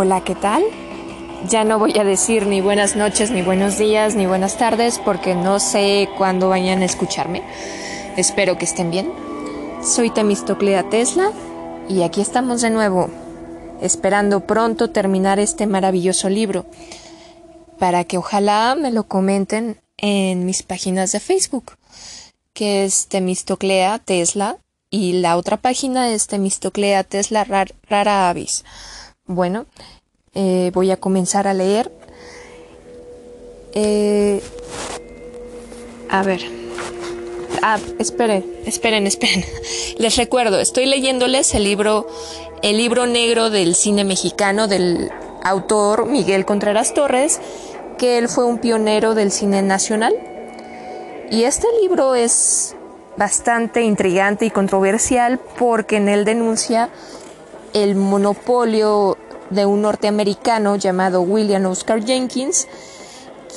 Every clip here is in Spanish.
Hola, ¿qué tal? Ya no voy a decir ni buenas noches, ni buenos días, ni buenas tardes, porque no sé cuándo vayan a escucharme. Espero que estén bien. Soy Temistoclea Tesla y aquí estamos de nuevo, esperando pronto terminar este maravilloso libro, para que ojalá me lo comenten en mis páginas de Facebook, que es Temistoclea Tesla y la otra página es Temistoclea Tesla Rara Avis. Bueno, eh, voy a comenzar a leer. Eh, a ver. Ah, esperen, esperen, esperen. Les recuerdo, estoy leyéndoles el libro, el libro negro del cine mexicano del autor Miguel Contreras Torres, que él fue un pionero del cine nacional. Y este libro es bastante intrigante y controversial porque en él denuncia el monopolio de un norteamericano llamado William Oscar Jenkins,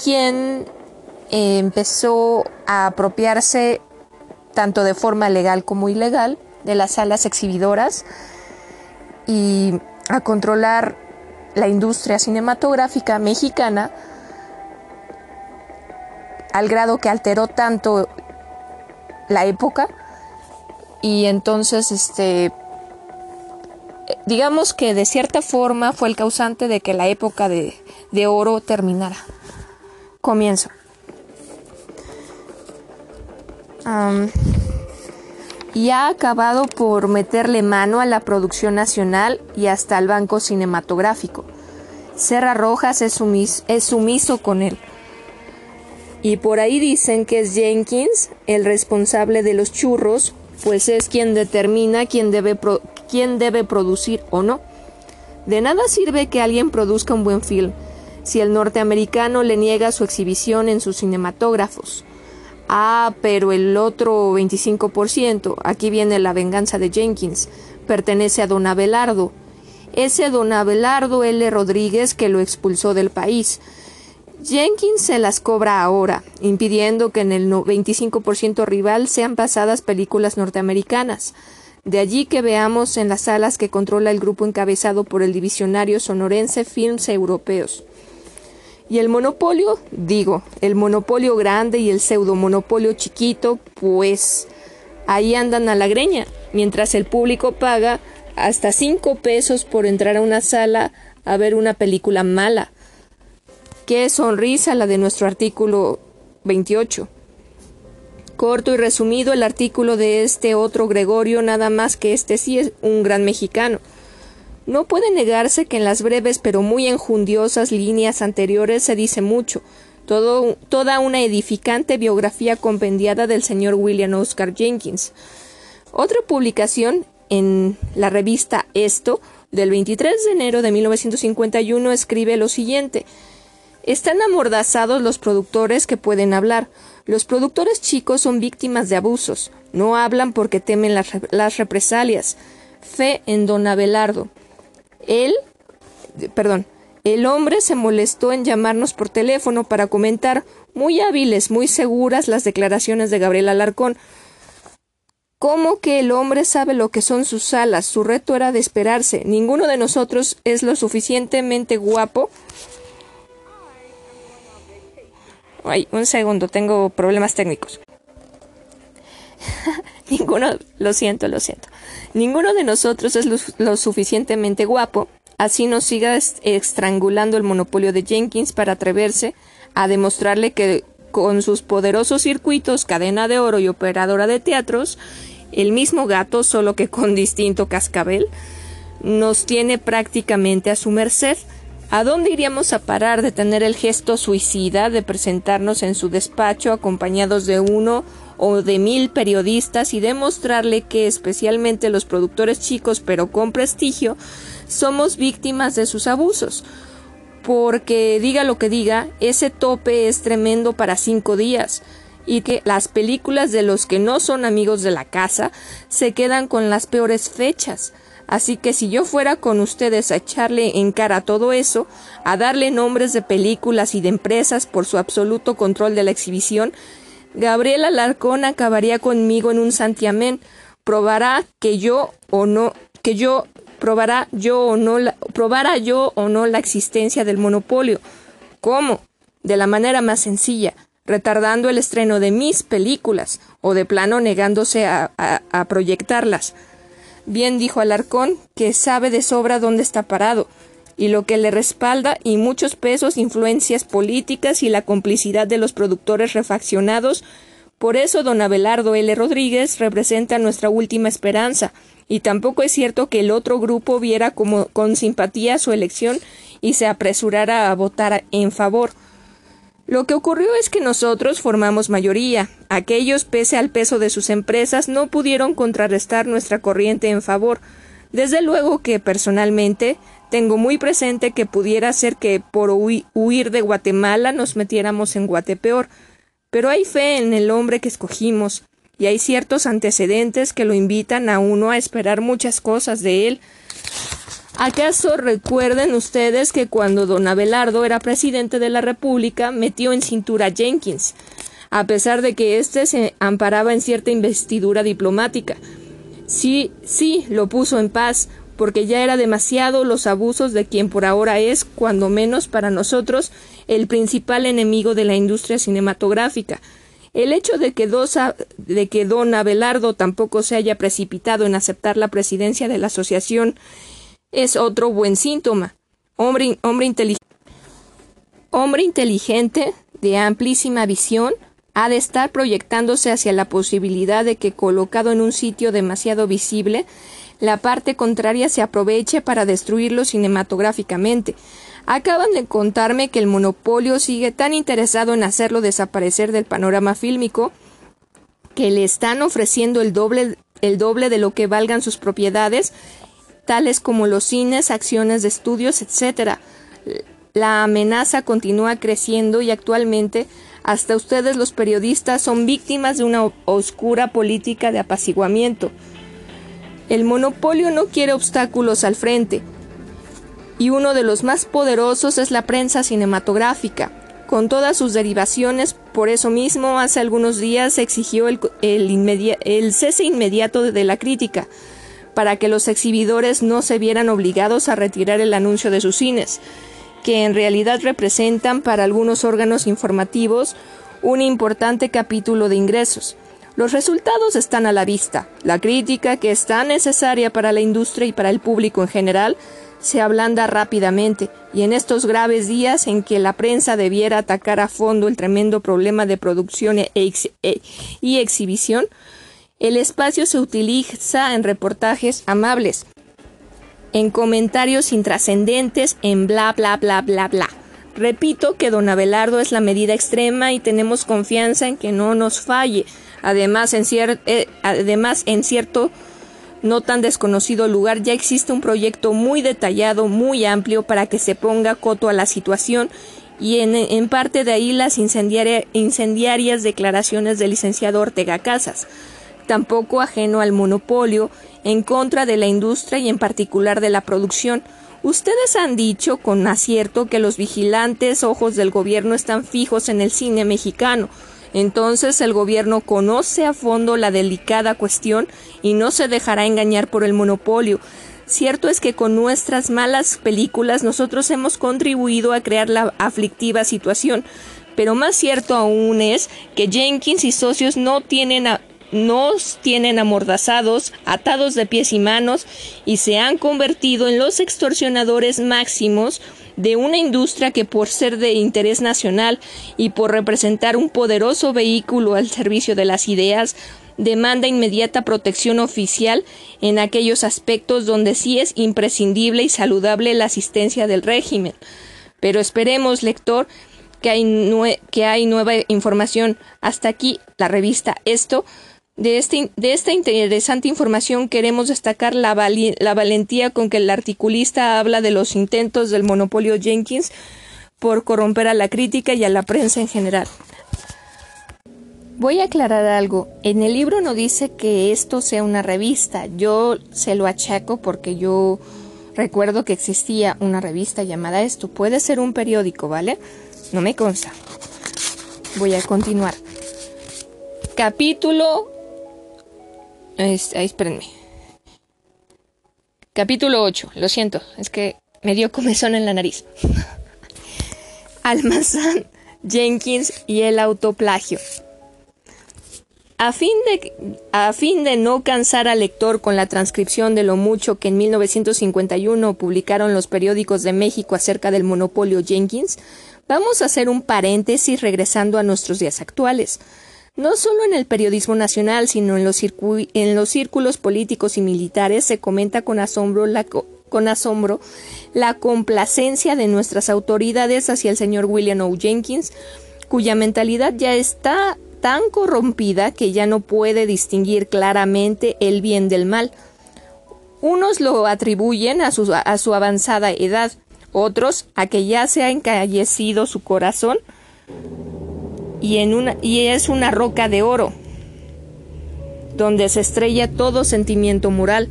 quien eh, empezó a apropiarse tanto de forma legal como ilegal de las salas exhibidoras y a controlar la industria cinematográfica mexicana al grado que alteró tanto la época y entonces este digamos que de cierta forma fue el causante de que la época de, oro terminara. Comienzo. y ha acabado por meterle mano a la producción nacional y hasta al banco cinematográfico. Serra Rojas es, es sumiso con él. Y por ahí dicen que es Jenkins el responsable de los churros, pues es quien determina quién debe, quién debe producir o no. De nada sirve que alguien produzca un buen film si el norteamericano le niega su exhibición en sus cinematógrafos. Ah, pero el otro 25%, aquí viene la venganza de Jenkins, pertenece a don Abelardo. Ese don Abelardo L. Rodríguez que lo expulsó del país. Jenkins se las cobra ahora, impidiendo que en el 25% rival sean pasadas películas norteamericanas. De allí que veamos en las salas que controla el grupo encabezado por el divisionario sonorense Films Europeos. Y el monopolio, digo, el monopolio grande y el pseudo monopolio chiquito, pues ahí andan a la greña, mientras el público paga hasta cinco pesos por entrar a una sala a ver una película mala. Qué sonrisa la de nuestro artículo 28. Corto y resumido el artículo de este otro Gregorio, nada más que este sí es un gran mexicano. No puede negarse que en las breves pero muy enjundiosas líneas anteriores se dice mucho, todo, toda una edificante biografía compendiada del señor William Oscar Jenkins. Otra publicación en la revista Esto, del 23 de enero de 1951, escribe lo siguiente están amordazados los productores que pueden hablar. Los productores chicos son víctimas de abusos. No hablan porque temen las, represalias. Fe en don Abelardo. Él, perdón, el hombre se molestó en llamarnos por teléfono para comentar muy hábiles, muy seguras las declaraciones de Gabriel Alarcón. ¿Cómo que el hombre sabe lo que son sus alas? Su reto era de esperarse. Ninguno de nosotros es lo suficientemente guapo Un segundo, tengo problemas técnicos. Ninguno, lo siento, lo siento. Ninguno de nosotros es lo, suficientemente guapo, así nos siga estrangulando el monopolio de Jenkins para atreverse a demostrarle que con sus poderosos circuitos, cadena de oro y operadora de teatros, el mismo gato, solo que con distinto cascabel, nos tiene prácticamente a su merced ¿A dónde iríamos a parar de tener el gesto suicida de presentarnos en su despacho acompañados de uno o de mil periodistas y demostrarle que especialmente los productores chicos pero con prestigio somos víctimas de sus abusos? Porque diga lo que diga, ese tope es tremendo para cinco días y que las películas de los que no son amigos de la casa se quedan con las peores fechas. Así que si yo fuera con ustedes a echarle en cara todo eso, a darle nombres de películas y de empresas por su absoluto control de la exhibición, Gabriela Alarcón acabaría conmigo en un santiamén, probará que yo o no, que yo probará yo o no la, probara yo o no la existencia del monopolio. ¿Cómo? De la manera más sencilla, retardando el estreno de mis películas o de plano negándose a proyectarlas. Bien dijo Alarcón, que sabe de sobra dónde está parado, y lo que le respalda, y muchos pesos, influencias políticas y la complicidad de los productores refaccionados. Por eso don Abelardo L. Rodríguez representa nuestra última esperanza, y tampoco es cierto que el otro grupo viera como con simpatía su elección y se apresurara a votar en favor. Lo que ocurrió es que nosotros formamos mayoría. Aquellos, pese al peso de sus empresas, no pudieron contrarrestar nuestra corriente en favor. Desde luego que, personalmente, tengo muy presente que pudiera ser que por huir de Guatemala nos metiéramos en Guatepeor. Pero hay fe en el hombre que escogimos, y hay ciertos antecedentes que lo invitan a uno a esperar muchas cosas de él. ¿Acaso recuerden ustedes que cuando don Abelardo era presidente de la República metió en cintura a Jenkins, a pesar de que éste se amparaba en cierta investidura diplomática? Sí, sí, lo puso en paz, porque ya era demasiado los abusos de quien por ahora es, cuando menos para nosotros, el principal enemigo de la industria cinematográfica. El hecho de que, de que don Abelardo tampoco se haya precipitado en aceptar la presidencia de la asociación es otro buen síntoma. Hombre, hombre, hombre inteligente, de amplísima visión, ha de estar proyectándose hacia la posibilidad de que, colocado en un sitio demasiado visible, la parte contraria se aproveche para destruirlo cinematográficamente. Acaban de contarme que el monopolio sigue tan interesado en hacerlo desaparecer del panorama fílmico que le están ofreciendo el doble de lo que valgan sus propiedades tales como los cines, acciones de estudios, etc. La amenaza continúa creciendo y actualmente hasta ustedes los periodistas son víctimas de una oscura política de apaciguamiento. El monopolio no quiere obstáculos al frente, y uno de los más poderosos es la prensa cinematográfica, con todas sus derivaciones. Por eso mismo, hace algunos días se exigió el, el cese inmediato de la crítica, para que los exhibidores no se vieran obligados a retirar el anuncio de sus cines, que en realidad representan para algunos órganos informativos un importante capítulo de ingresos. Los resultados están a la vista. La crítica, que es tan necesaria para la industria y para el público en general, se ablanda rápidamente, y en estos graves días en que la prensa debiera atacar a fondo el tremendo problema de producción e e y exhibición, el espacio se utiliza en reportajes amables, en comentarios intrascendentes, en bla bla bla bla bla. Repito que don Abelardo es la medida extrema y tenemos confianza en que no nos falle. Además, en, eh, cierto no tan desconocido lugar ya existe un proyecto muy detallado, muy amplio para que se ponga coto a la situación y en parte de ahí las incendiarias declaraciones del licenciado Ortega Casas tampoco ajeno al monopolio, en contra de la industria y en particular de la producción. Ustedes han dicho con acierto que los vigilantes ojos del gobierno están fijos en el cine mexicano. Entonces el gobierno conoce a fondo la delicada cuestión y no se dejará engañar por el monopolio. Cierto es que con nuestras malas películas nosotros hemos contribuido a crear la aflictiva situación, pero más cierto aún es que Jenkins y socios no tienen nos tienen amordazados, atados de pies y manos, y se han convertido en los extorsionadores máximos de una industria que por ser de interés nacional y por representar un poderoso vehículo al servicio de las ideas, demanda inmediata protección oficial en aquellos aspectos donde sí es imprescindible y saludable la asistencia del régimen. Pero esperemos, lector, que hay, que hay nueva información. Hasta aquí la revista Esto. De, este, de esta interesante información queremos destacar la, la valentía con que el articulista habla de los intentos del monopolio Jenkins por corromper a la crítica y a la prensa en general. Voy a aclarar algo. En el libro no dice que esto sea una revista. Yo se lo achaco porque yo recuerdo que existía una revista llamada esto. Puede ser un periódico, ¿vale? No me consta. Voy a continuar. Capítulo espérenme. Capítulo 8. Lo siento, es que me dio comezón en la nariz. Almazán, Jenkins y el autoplagio. A fin, de, a fin de no cansar al lector con la transcripción de lo mucho que en 1951 publicaron los periódicos de México acerca del monopolio Jenkins, vamos a hacer un paréntesis regresando a nuestros días actuales. No solo en el periodismo nacional, sino en los, en los círculos políticos y militares se comenta con asombro la, con asombro la complacencia de nuestras autoridades hacia el señor William O. Jenkins, cuya mentalidad ya está tan corrompida que ya no puede distinguir claramente el bien del mal. Unos lo atribuyen a su, a su avanzada edad, otros a que ya se ha encallecido su corazón y, es una roca de oro, donde se estrella todo sentimiento moral.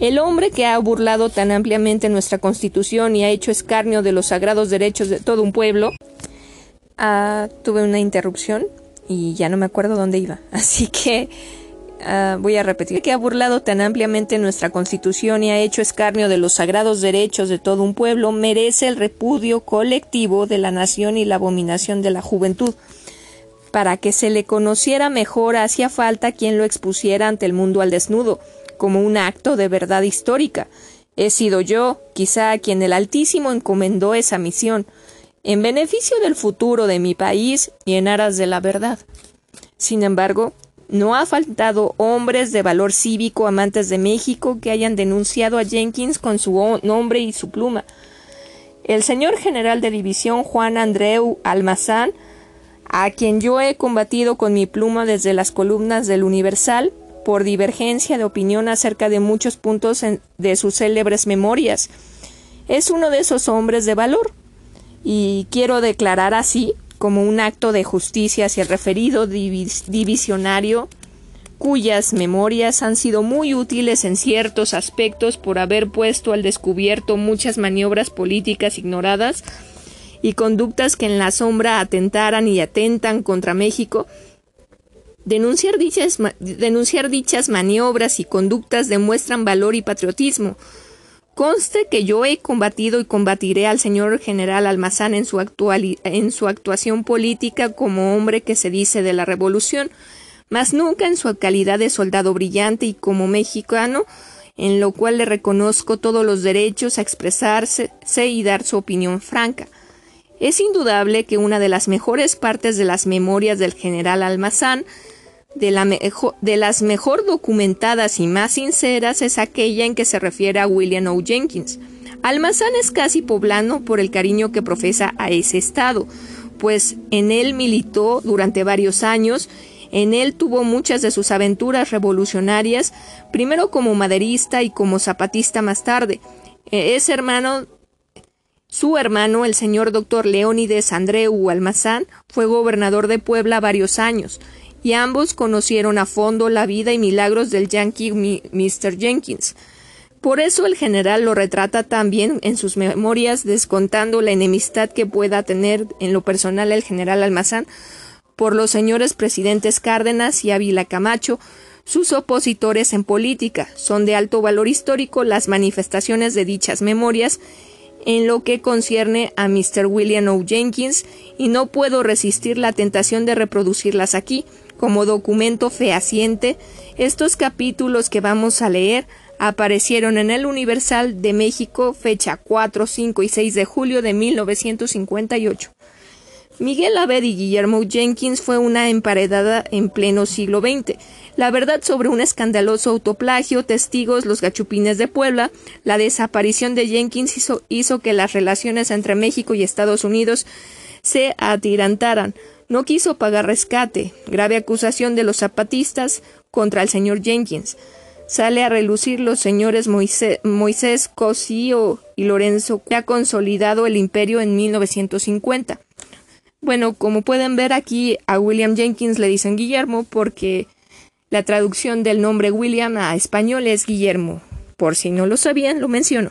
El hombre que ha burlado tan ampliamente nuestra Constitución y ha hecho escarnio de los sagrados derechos de todo un pueblo. Ah, tuve una interrupción y ya no me acuerdo dónde iba. Así que ah, voy a repetir. Que ha burlado tan ampliamente nuestra Constitución y ha hecho escarnio de los sagrados derechos de todo un pueblo merece el repudio colectivo de la nación y la abominación de la juventud. Para que se le conociera mejor hacía falta quien lo expusiera ante el mundo al desnudo como un acto de verdad histórica. He sido yo, quizá, quien el Altísimo encomendó esa misión, en beneficio del futuro de mi país y en aras de la verdad. Sin embargo, no ha faltado hombres de valor cívico amantes de México que hayan denunciado a Jenkins con su nombre y su pluma. El señor general de división Juan Andreu Almazán, a quien yo he combatido con mi pluma desde las columnas del Universal, por divergencia de opinión acerca de muchos puntos de sus célebres memorias. Es uno de esos hombres de valor, y quiero declarar así, como un acto de justicia hacia el referido divisionario, cuyas memorias han sido muy útiles en ciertos aspectos por haber puesto al descubierto muchas maniobras políticas ignoradas y conductas que en la sombra atentaran y atentan contra México, Denunciar dichas, denunciar dichas maniobras y conductas demuestran valor y patriotismo. Conste que yo he combatido y combatiré al señor general Almazán en su, en su actuación política como hombre que se dice de la revolución, mas nunca en su calidad de soldado brillante y como mexicano, en lo cual le reconozco todos los derechos a expresarse y dar su opinión franca. Es indudable que una de las mejores partes de las memorias del general Almazán de, las mejor documentadas y más sinceras es aquella en que se refiere a William O. Jenkins. Almazán es casi poblano por el cariño que profesa a ese estado, pues en él militó durante varios años, en él tuvo muchas de sus aventuras revolucionarias, primero como maderista y como zapatista más tarde. E, es hermano su hermano, el señor doctor Leónides Andreu Almazán, fue gobernador de Puebla varios años y ambos conocieron a fondo la vida y milagros del yankee Mr. Jenkins. Por eso el general lo retrata también en sus memorias, descontando la enemistad que pueda tener en lo personal el general Almazán por los señores presidentes Cárdenas y Ávila Camacho, sus opositores en política. Son de alto valor histórico las manifestaciones de dichas memorias en lo que concierne a Mr. William O. Jenkins y no puedo resistir la tentación de reproducirlas aquí, como documento fehaciente, estos capítulos que vamos a leer aparecieron en el Universal de México fecha 4, 5 y 6 de julio de 1958. Miguel Abed y Guillermo Jenkins fue una emparedada en pleno siglo XX. La verdad sobre un escandaloso autoplagio, testigos, los gachupines de Puebla, la desaparición de Jenkins hizo, que las relaciones entre México y Estados Unidos se atirantaran no quiso pagar rescate, grave acusación de los zapatistas contra el señor Jenkins. Sale a relucir los señores Moisés, Moisés Cosío y Lorenzo, que ha consolidado el imperio en 1950. Bueno, como pueden ver aquí a William Jenkins le dicen Guillermo porque la traducción del nombre William a español es Guillermo. Por si no lo sabían, lo menciono.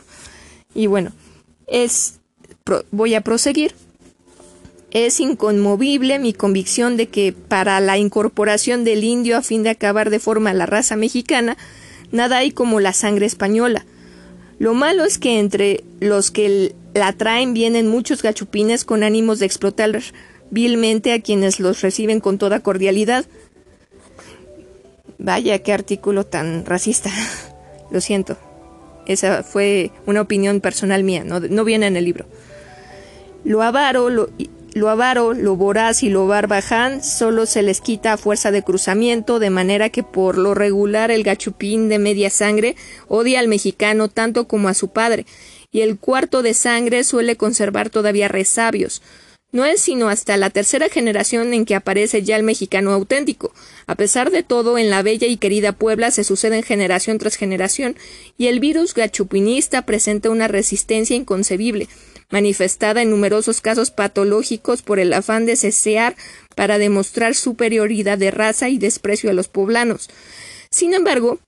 Y bueno, es voy a proseguir. Es inconmovible mi convicción de que para la incorporación del indio a fin de acabar de forma la raza mexicana, nada hay como la sangre española. Lo malo es que entre los que la traen vienen muchos gachupines con ánimos de explotar vilmente a quienes los reciben con toda cordialidad. Vaya, qué artículo tan racista. Lo siento. Esa fue una opinión personal mía, no, no viene en el libro. Lo avaro, lo, lo avaro, lo voraz y lo barbaján solo se les quita a fuerza de cruzamiento, de manera que por lo regular el gachupín de media sangre odia al mexicano tanto como a su padre, y el cuarto de sangre suele conservar todavía resabios. No es sino hasta la tercera generación en que aparece ya el mexicano auténtico. A pesar de todo, en la bella y querida Puebla se suceden generación tras generación, y el virus gachupinista presenta una resistencia inconcebible, manifestada en numerosos casos patológicos por el afán de cesear para demostrar superioridad de raza y desprecio a los poblanos. Sin embargo,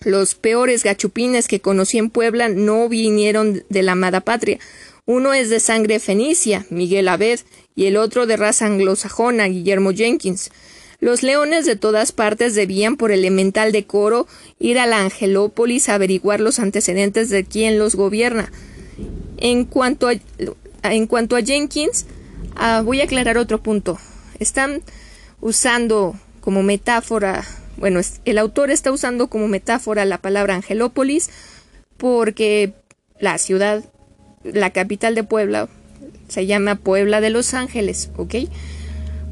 los peores gachupines que conocí en Puebla no vinieron de la amada patria. Uno es de sangre fenicia, Miguel Abed, y el otro de raza anglosajona, Guillermo Jenkins. Los leones de todas partes debían, por elemental decoro, ir a la Angelópolis a averiguar los antecedentes de quien los gobierna. En cuanto a, Jenkins, ah, voy a aclarar otro punto. Están usando como metáfora, bueno, el autor está usando como metáfora la palabra Angelópolis porque la ciudad, la capital de Puebla, se llama Puebla de Los Ángeles, ¿ok?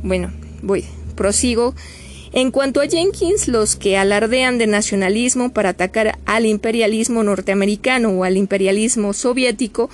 Bueno, voy, prosigo. En cuanto a Jenkins, los que alardean de nacionalismo para atacar al imperialismo norteamericano o al imperialismo soviético,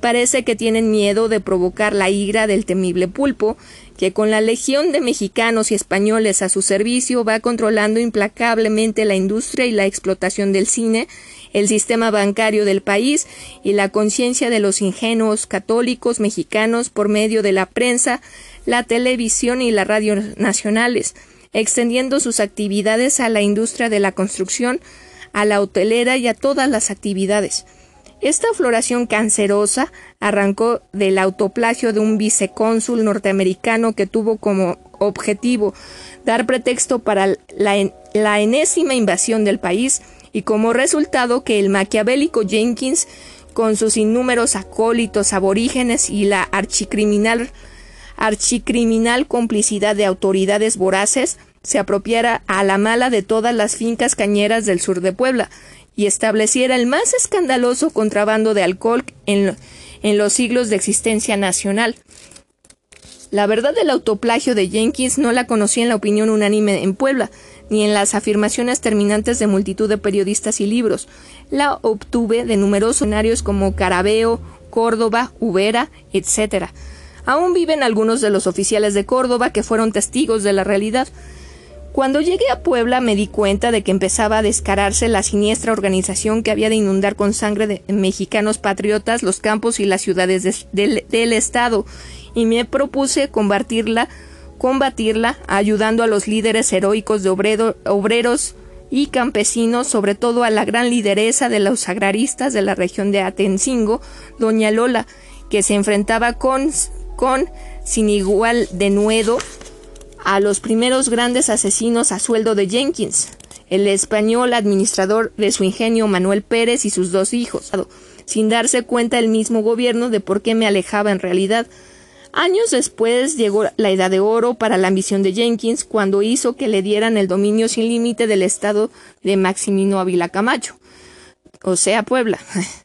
parece que tienen miedo de provocar la ira del temible pulpo, que con la legión de mexicanos y españoles a su servicio va controlando implacablemente la industria y la explotación del cine, el sistema bancario del país y la conciencia de los ingenuos católicos mexicanos por medio de la prensa, la televisión y la radio nacionales extendiendo sus actividades a la industria de la construcción, a la hotelera y a todas las actividades. Esta floración cancerosa arrancó del autoplagio de un vicecónsul norteamericano que tuvo como objetivo dar pretexto para la, la enésima invasión del país y como resultado que el maquiavélico Jenkins, con sus innúmeros acólitos aborígenes y la archicriminal archicriminal complicidad de autoridades voraces, se apropiara a la mala de todas las fincas cañeras del sur de Puebla y estableciera el más escandaloso contrabando de alcohol en, en los siglos de existencia nacional. La verdad del autoplagio de Jenkins no la conocí en la opinión unánime en Puebla, ni en las afirmaciones terminantes de multitud de periodistas y libros. La obtuve de numerosos escenarios como Carabeo, Córdoba, Ubera, etc. Aún viven algunos de los oficiales de Córdoba que fueron testigos de la realidad. Cuando llegué a Puebla me di cuenta de que empezaba a descararse la siniestra organización que había de inundar con sangre de mexicanos patriotas los campos y las ciudades del, Estado, y me propuse combatirla, combatirla ayudando a los líderes heroicos de obreros y campesinos, sobre todo a la gran lideresa de los agraristas de la región de Atencingo, doña Lola, que se enfrentaba con con sin igual denuedo a los primeros grandes asesinos a sueldo de Jenkins, el español administrador de su ingenio Manuel Pérez y sus dos hijos, sin darse cuenta el mismo gobierno de por qué me alejaba en realidad. Años después llegó la edad de oro para la ambición de Jenkins cuando hizo que le dieran el dominio sin límite del estado de Maximino Ávila Camacho, o sea, Puebla.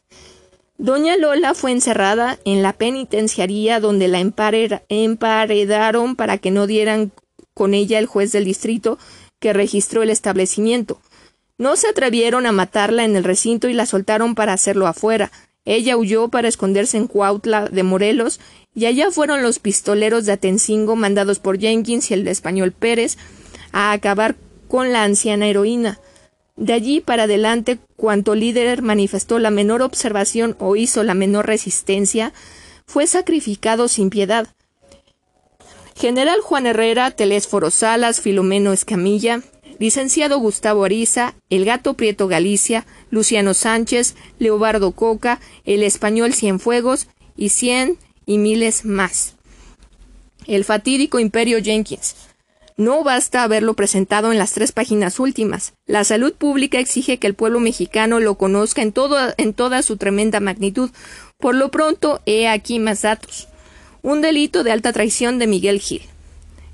Doña Lola fue encerrada en la penitenciaría donde la emparedaron para que no dieran con ella el juez del distrito que registró el establecimiento. No se atrevieron a matarla en el recinto y la soltaron para hacerlo afuera. Ella huyó para esconderse en Cuautla de Morelos y allá fueron los pistoleros de Atencingo mandados por Jenkins y el español Pérez a acabar con la anciana heroína. De allí para adelante, cuanto líder manifestó la menor observación o hizo la menor resistencia, fue sacrificado sin piedad. General Juan Herrera, Telésforo Salas, Filomeno Escamilla, licenciado Gustavo Ariza, el gato Prieto Galicia, Luciano Sánchez, Leobardo Coca, el español Cienfuegos y cien y miles más. El fatídico Imperio Jenkins. No basta haberlo presentado en las tres páginas últimas. La salud pública exige que el pueblo mexicano lo conozca en, en toda su tremenda magnitud. Por lo pronto, he aquí más datos. Un delito de alta traición de Miguel Gil.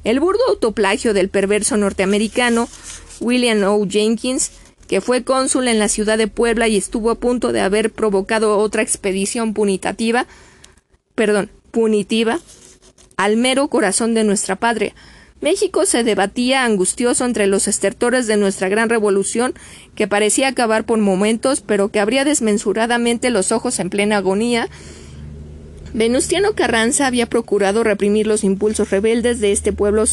El burdo autoplagio del perverso norteamericano William O. Jenkins, que fue cónsul en la ciudad de Puebla y estuvo a punto de haber provocado otra expedición punitativa, perdón, punitiva, al mero corazón de nuestra patria, México se debatía angustioso entre los estertores de nuestra gran revolución, que parecía acabar por momentos, pero que abría desmensuradamente los ojos en plena agonía. Venustiano Carranza había procurado reprimir los impulsos rebeldes de este pueblo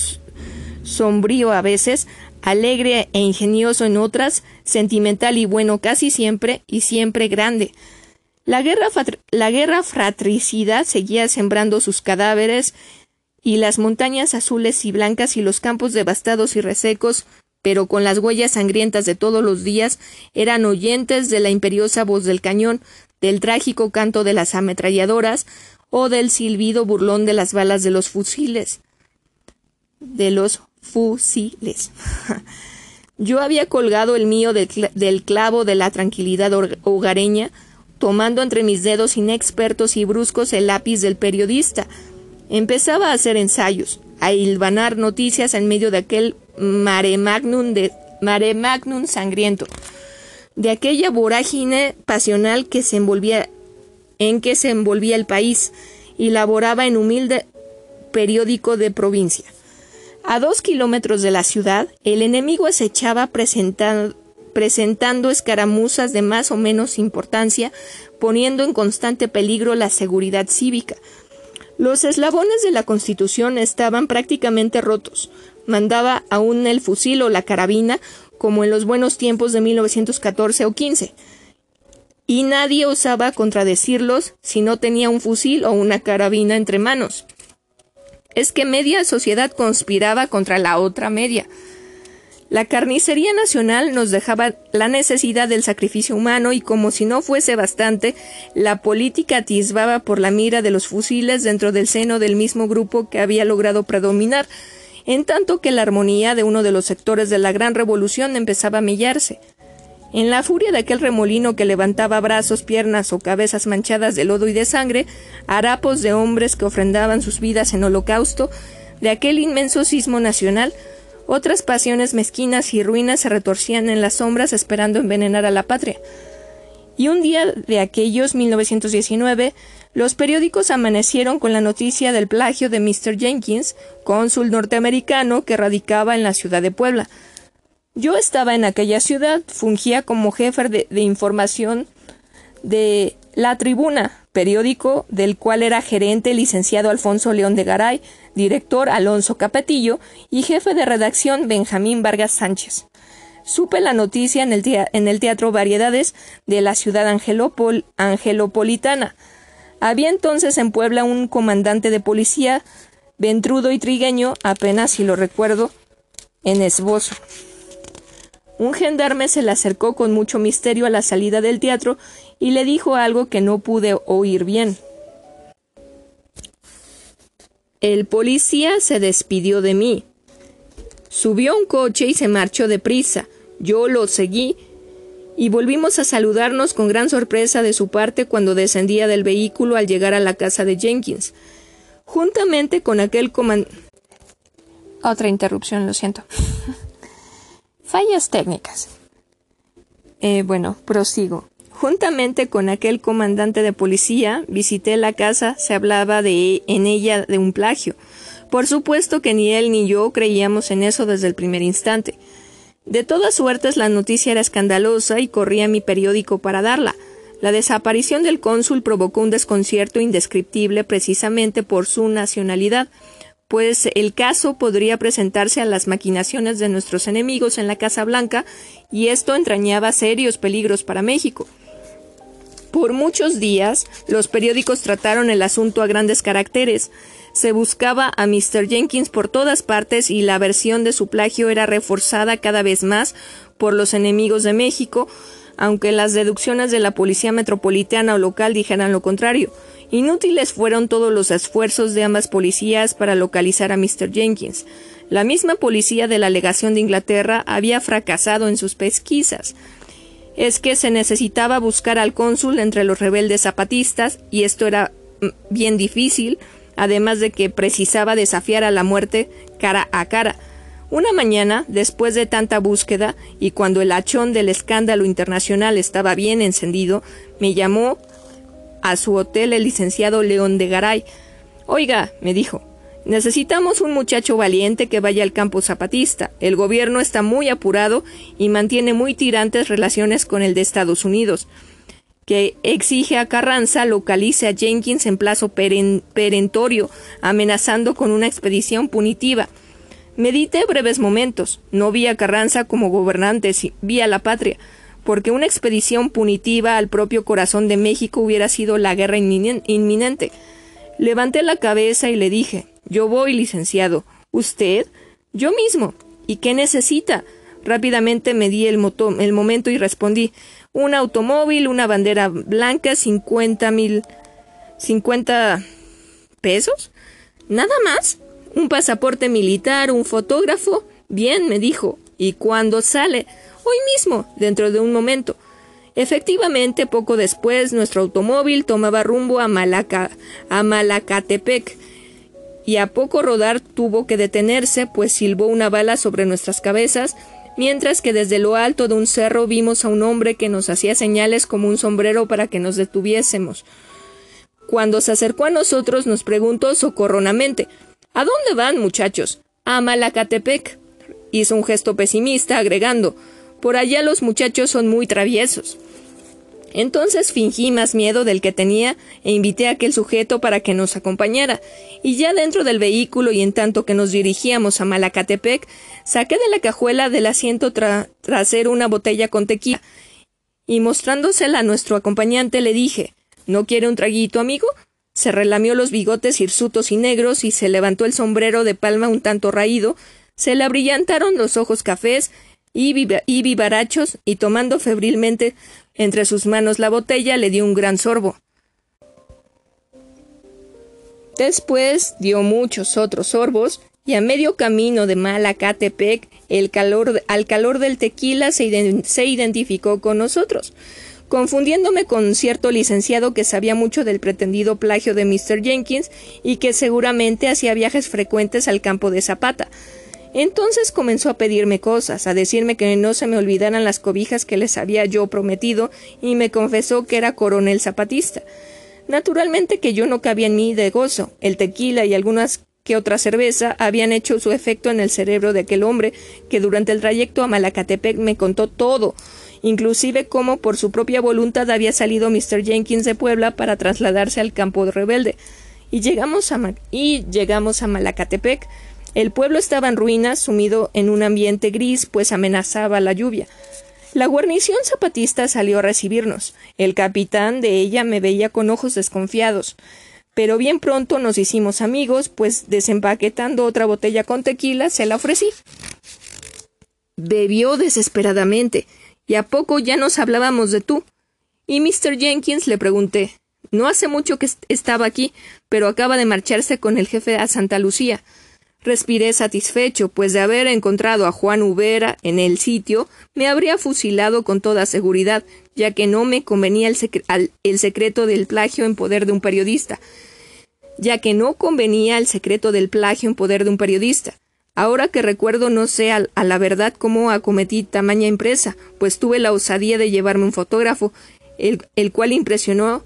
sombrío a veces, alegre e ingenioso en otras, sentimental y bueno casi siempre, y siempre grande. La guerra, la guerra fratricida seguía sembrando sus cadáveres y las montañas azules y blancas y los campos devastados y resecos, pero con las huellas sangrientas de todos los días, eran oyentes de la imperiosa voz del cañón, del trágico canto de las ametralladoras o del silbido burlón de las balas de los fusiles. De los fusiles. Yo había colgado el mío del clavo de la tranquilidad hogareña, tomando entre mis dedos inexpertos y bruscos el lápiz del periodista, Empezaba a hacer ensayos, a hilvanar noticias en medio de aquel mare magnum, de, mare magnum sangriento, de aquella vorágine pasional que se envolvía, en que se envolvía el país, y laboraba en humilde periódico de provincia. A dos kilómetros de la ciudad, el enemigo acechaba presentando, presentando escaramuzas de más o menos importancia, poniendo en constante peligro la seguridad cívica, los eslabones de la Constitución estaban prácticamente rotos. Mandaba aún el fusil o la carabina, como en los buenos tiempos de 1914 o 15. Y nadie osaba contradecirlos si no tenía un fusil o una carabina entre manos. Es que media sociedad conspiraba contra la otra media. La carnicería nacional nos dejaba la necesidad del sacrificio humano y como si no fuese bastante, la política atisbaba por la mira de los fusiles dentro del seno del mismo grupo que había logrado predominar, en tanto que la armonía de uno de los sectores de la gran revolución empezaba a millarse. En la furia de aquel remolino que levantaba brazos, piernas o cabezas manchadas de lodo y de sangre, harapos de hombres que ofrendaban sus vidas en holocausto, de aquel inmenso sismo nacional, otras pasiones mezquinas y ruinas se retorcían en las sombras esperando envenenar a la patria. Y un día de aquellos 1919, los periódicos amanecieron con la noticia del plagio de Mr. Jenkins, cónsul norteamericano que radicaba en la ciudad de Puebla. Yo estaba en aquella ciudad, fungía como jefe de, información de La Tribuna, periódico del cual era gerente licenciado Alfonso León de Garay, director Alonso Capetillo y jefe de redacción Benjamín Vargas Sánchez. Supe la noticia en el, en el Teatro Variedades de la ciudad Angelopol angelopolitana. Había entonces en Puebla un comandante de policía, ventrudo y trigueño, apenas si lo recuerdo, en esbozo. Un gendarme se le acercó con mucho misterio a la salida del teatro y le dijo algo que no pude oír bien. El policía se despidió de mí. Subió un coche y se marchó deprisa. Yo lo seguí y volvimos a saludarnos con gran sorpresa de su parte cuando descendía del vehículo al llegar a la casa de Jenkins. Juntamente con aquel comandante. Otra interrupción, lo siento. Fallas técnicas. Eh, bueno, prosigo. Juntamente con aquel comandante de policía, visité la casa, se hablaba de en ella de un plagio. Por supuesto que ni él ni yo creíamos en eso desde el primer instante. De todas suertes la noticia era escandalosa y corría mi periódico para darla. La desaparición del cónsul provocó un desconcierto indescriptible precisamente por su nacionalidad pues el caso podría presentarse a las maquinaciones de nuestros enemigos en la Casa Blanca y esto entrañaba serios peligros para México. Por muchos días los periódicos trataron el asunto a grandes caracteres. Se buscaba a Mr. Jenkins por todas partes y la versión de su plagio era reforzada cada vez más por los enemigos de México, aunque las deducciones de la policía metropolitana o local dijeran lo contrario. Inútiles fueron todos los esfuerzos de ambas policías para localizar a Mr. Jenkins. La misma policía de la legación de Inglaterra había fracasado en sus pesquisas. Es que se necesitaba buscar al cónsul entre los rebeldes zapatistas y esto era mm, bien difícil, además de que precisaba desafiar a la muerte cara a cara. Una mañana, después de tanta búsqueda y cuando el hachón del escándalo internacional estaba bien encendido, me llamó a su hotel el licenciado León de Garay. Oiga, me dijo, necesitamos un muchacho valiente que vaya al campo zapatista. El gobierno está muy apurado y mantiene muy tirantes relaciones con el de Estados Unidos que exige a Carranza localice a Jenkins en plazo perentorio, amenazando con una expedición punitiva. Medité breves momentos. No vi a Carranza como gobernante, vi a la patria, porque una expedición punitiva al propio corazón de México hubiera sido la guerra inminente. Levanté la cabeza y le dije Yo voy, licenciado. ¿Usted? Yo mismo. ¿Y qué necesita? Rápidamente me di el, el momento y respondí un automóvil, una bandera blanca, cincuenta mil. cincuenta pesos. ¿Nada más? un pasaporte militar, un fotógrafo. Bien, me dijo. ¿Y cuándo sale? Hoy mismo, dentro de un momento. Efectivamente, poco después, nuestro automóvil tomaba rumbo a Malaca, a Malacatepec, y a poco rodar tuvo que detenerse, pues silbó una bala sobre nuestras cabezas, mientras que desde lo alto de un cerro vimos a un hombre que nos hacía señales como un sombrero para que nos detuviésemos. Cuando se acercó a nosotros nos preguntó socorronamente ¿A dónde van, muchachos? A Malacatepec. Hizo un gesto pesimista, agregando Por allá los muchachos son muy traviesos. Entonces fingí más miedo del que tenía e invité a aquel sujeto para que nos acompañara, y ya dentro del vehículo y en tanto que nos dirigíamos a Malacatepec, saqué de la cajuela del asiento trasero una botella con tequila, y mostrándosela a nuestro acompañante le dije ¿No quiere un traguito, amigo? Se relamió los bigotes hirsutos y negros y se levantó el sombrero de palma un tanto raído, se le abrillantaron los ojos cafés y, y vivarachos y tomando febrilmente entre sus manos la botella le dio un gran sorbo. Después dio muchos otros sorbos y a medio camino de Malacatepec el calor, al calor del tequila se, se identificó con nosotros confundiéndome con cierto licenciado que sabía mucho del pretendido plagio de Mr. Jenkins y que seguramente hacía viajes frecuentes al campo de Zapata. Entonces comenzó a pedirme cosas, a decirme que no se me olvidaran las cobijas que les había yo prometido, y me confesó que era coronel zapatista. Naturalmente que yo no cabía en mí de gozo. El tequila y algunas que otra cerveza habían hecho su efecto en el cerebro de aquel hombre que durante el trayecto a Malacatepec me contó todo, inclusive cómo por su propia voluntad había salido Mr. Jenkins de Puebla para trasladarse al campo de rebelde. Y llegamos a, y llegamos a Malacatepec. El pueblo estaba en ruinas, sumido en un ambiente gris, pues amenazaba la lluvia. La guarnición zapatista salió a recibirnos. El capitán de ella me veía con ojos desconfiados. Pero bien pronto nos hicimos amigos, pues desempaquetando otra botella con tequila se la ofrecí. Bebió desesperadamente, y a poco ya nos hablábamos de tú. Y Mr. Jenkins le pregunté. No hace mucho que estaba aquí, pero acaba de marcharse con el jefe a Santa Lucía. Respiré satisfecho, pues de haber encontrado a Juan Ubera en el sitio, me habría fusilado con toda seguridad, ya que no me convenía el, secreto del plagio en poder de un periodista. Ya que no convenía el secreto del plagio en poder de un periodista. Ahora que recuerdo no sé a, la verdad cómo acometí tamaña empresa, pues tuve la osadía de llevarme un fotógrafo, el, el cual impresionó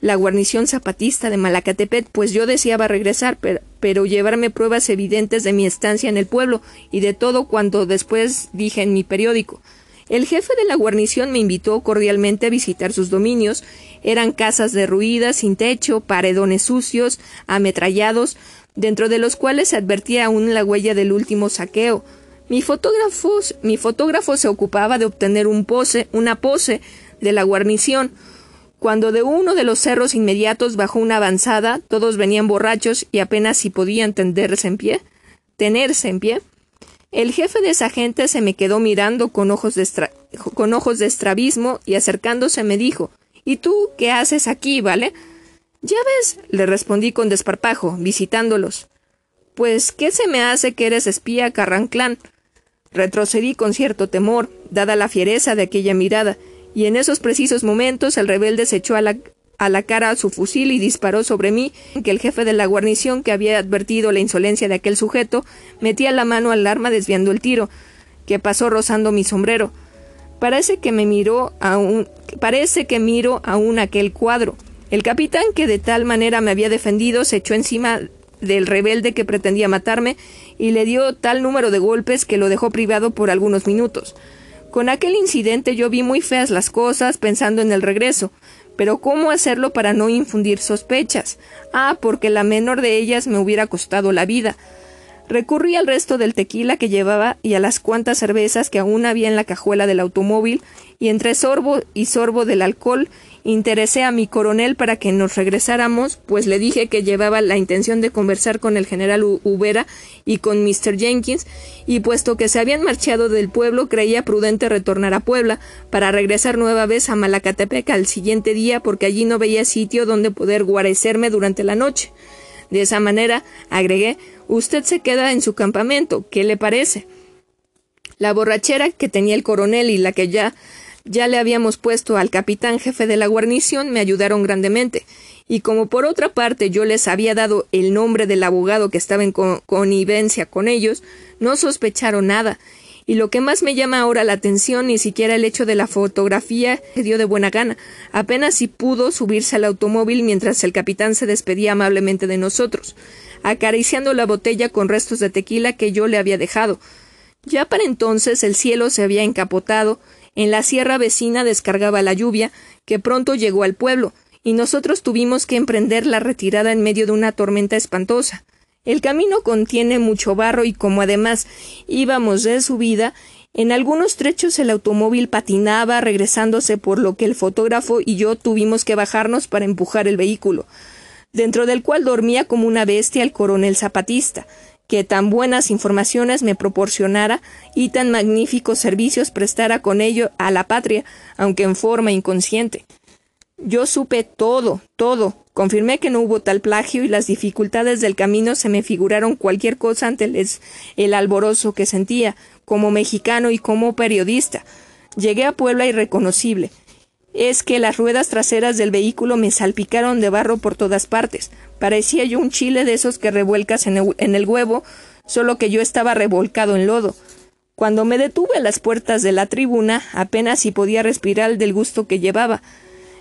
la guarnición zapatista de Malacatepec, pues yo deseaba regresar, pero, pero, llevarme pruebas evidentes de mi estancia en el pueblo y de todo cuanto después dije en mi periódico. El jefe de la guarnición me invitó cordialmente a visitar sus dominios. Eran casas derruidas, sin techo, paredones sucios, ametrallados, dentro de los cuales se advertía aún la huella del último saqueo. Mi fotógrafo, mi fotógrafo se ocupaba de obtener un pose, una pose de la guarnición. Cuando de uno de los cerros inmediatos bajó una avanzada, todos venían borrachos y apenas si podían tenderse en pie, tenerse en pie. El jefe de esa gente se me quedó mirando con ojos de, con ojos de estrabismo y acercándose me dijo ¿Y tú qué haces aquí, vale? Ya ves, le respondí con desparpajo, visitándolos. Pues, ¿qué se me hace que eres espía, Carranclán? Retrocedí con cierto temor, dada la fiereza de aquella mirada, y en esos precisos momentos el rebelde se echó a la, a la cara su fusil y disparó sobre mí, que el jefe de la guarnición, que había advertido la insolencia de aquel sujeto, metía la mano al arma desviando el tiro, que pasó rozando mi sombrero. Parece que me miró aún, parece que miro aún aquel cuadro. El capitán, que de tal manera me había defendido, se echó encima del rebelde que pretendía matarme y le dio tal número de golpes que lo dejó privado por algunos minutos. Con aquel incidente yo vi muy feas las cosas pensando en el regreso, pero ¿cómo hacerlo para no infundir sospechas? Ah, porque la menor de ellas me hubiera costado la vida. Recurrí al resto del tequila que llevaba y a las cuantas cervezas que aún había en la cajuela del automóvil, y entre sorbo y sorbo del alcohol Interesé a mi coronel para que nos regresáramos, pues le dije que llevaba la intención de conversar con el general Ubera y con Mr. Jenkins, y puesto que se habían marchado del pueblo, creía prudente retornar a Puebla, para regresar nueva vez a Malacatepec al siguiente día, porque allí no veía sitio donde poder guarecerme durante la noche. De esa manera, agregué, usted se queda en su campamento, ¿qué le parece? La borrachera que tenía el coronel y la que ya ya le habíamos puesto al capitán jefe de la guarnición, me ayudaron grandemente, y como por otra parte yo les había dado el nombre del abogado que estaba en connivencia con ellos, no sospecharon nada, y lo que más me llama ahora la atención ni siquiera el hecho de la fotografía se dio de buena gana, apenas si pudo subirse al automóvil mientras el capitán se despedía amablemente de nosotros, acariciando la botella con restos de tequila que yo le había dejado. Ya para entonces el cielo se había encapotado, en la sierra vecina descargaba la lluvia, que pronto llegó al pueblo, y nosotros tuvimos que emprender la retirada en medio de una tormenta espantosa. El camino contiene mucho barro y como además íbamos de subida, en algunos trechos el automóvil patinaba regresándose por lo que el fotógrafo y yo tuvimos que bajarnos para empujar el vehículo, dentro del cual dormía como una bestia el coronel zapatista que tan buenas informaciones me proporcionara y tan magníficos servicios prestara con ello a la patria, aunque en forma inconsciente. Yo supe todo, todo. Confirmé que no hubo tal plagio y las dificultades del camino se me figuraron cualquier cosa ante el, el alborozo que sentía, como mexicano y como periodista. Llegué a Puebla irreconocible es que las ruedas traseras del vehículo me salpicaron de barro por todas partes. Parecía yo un chile de esos que revuelcas en el, huevo, solo que yo estaba revolcado en lodo. Cuando me detuve a las puertas de la tribuna, apenas si podía respirar del gusto que llevaba.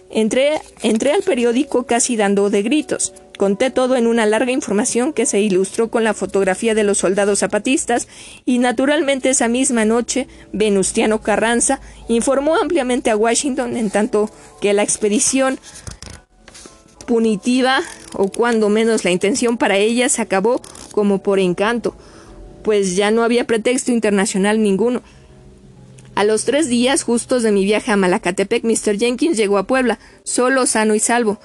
Entré, entré al periódico casi dando de gritos. Conté todo en una larga información que se ilustró con la fotografía de los soldados zapatistas y naturalmente esa misma noche Venustiano Carranza informó ampliamente a Washington en tanto que la expedición punitiva o cuando menos la intención para ella se acabó como por encanto, pues ya no había pretexto internacional ninguno. A los tres días justos de mi viaje a Malacatepec, Mr. Jenkins llegó a Puebla, solo, sano y salvo,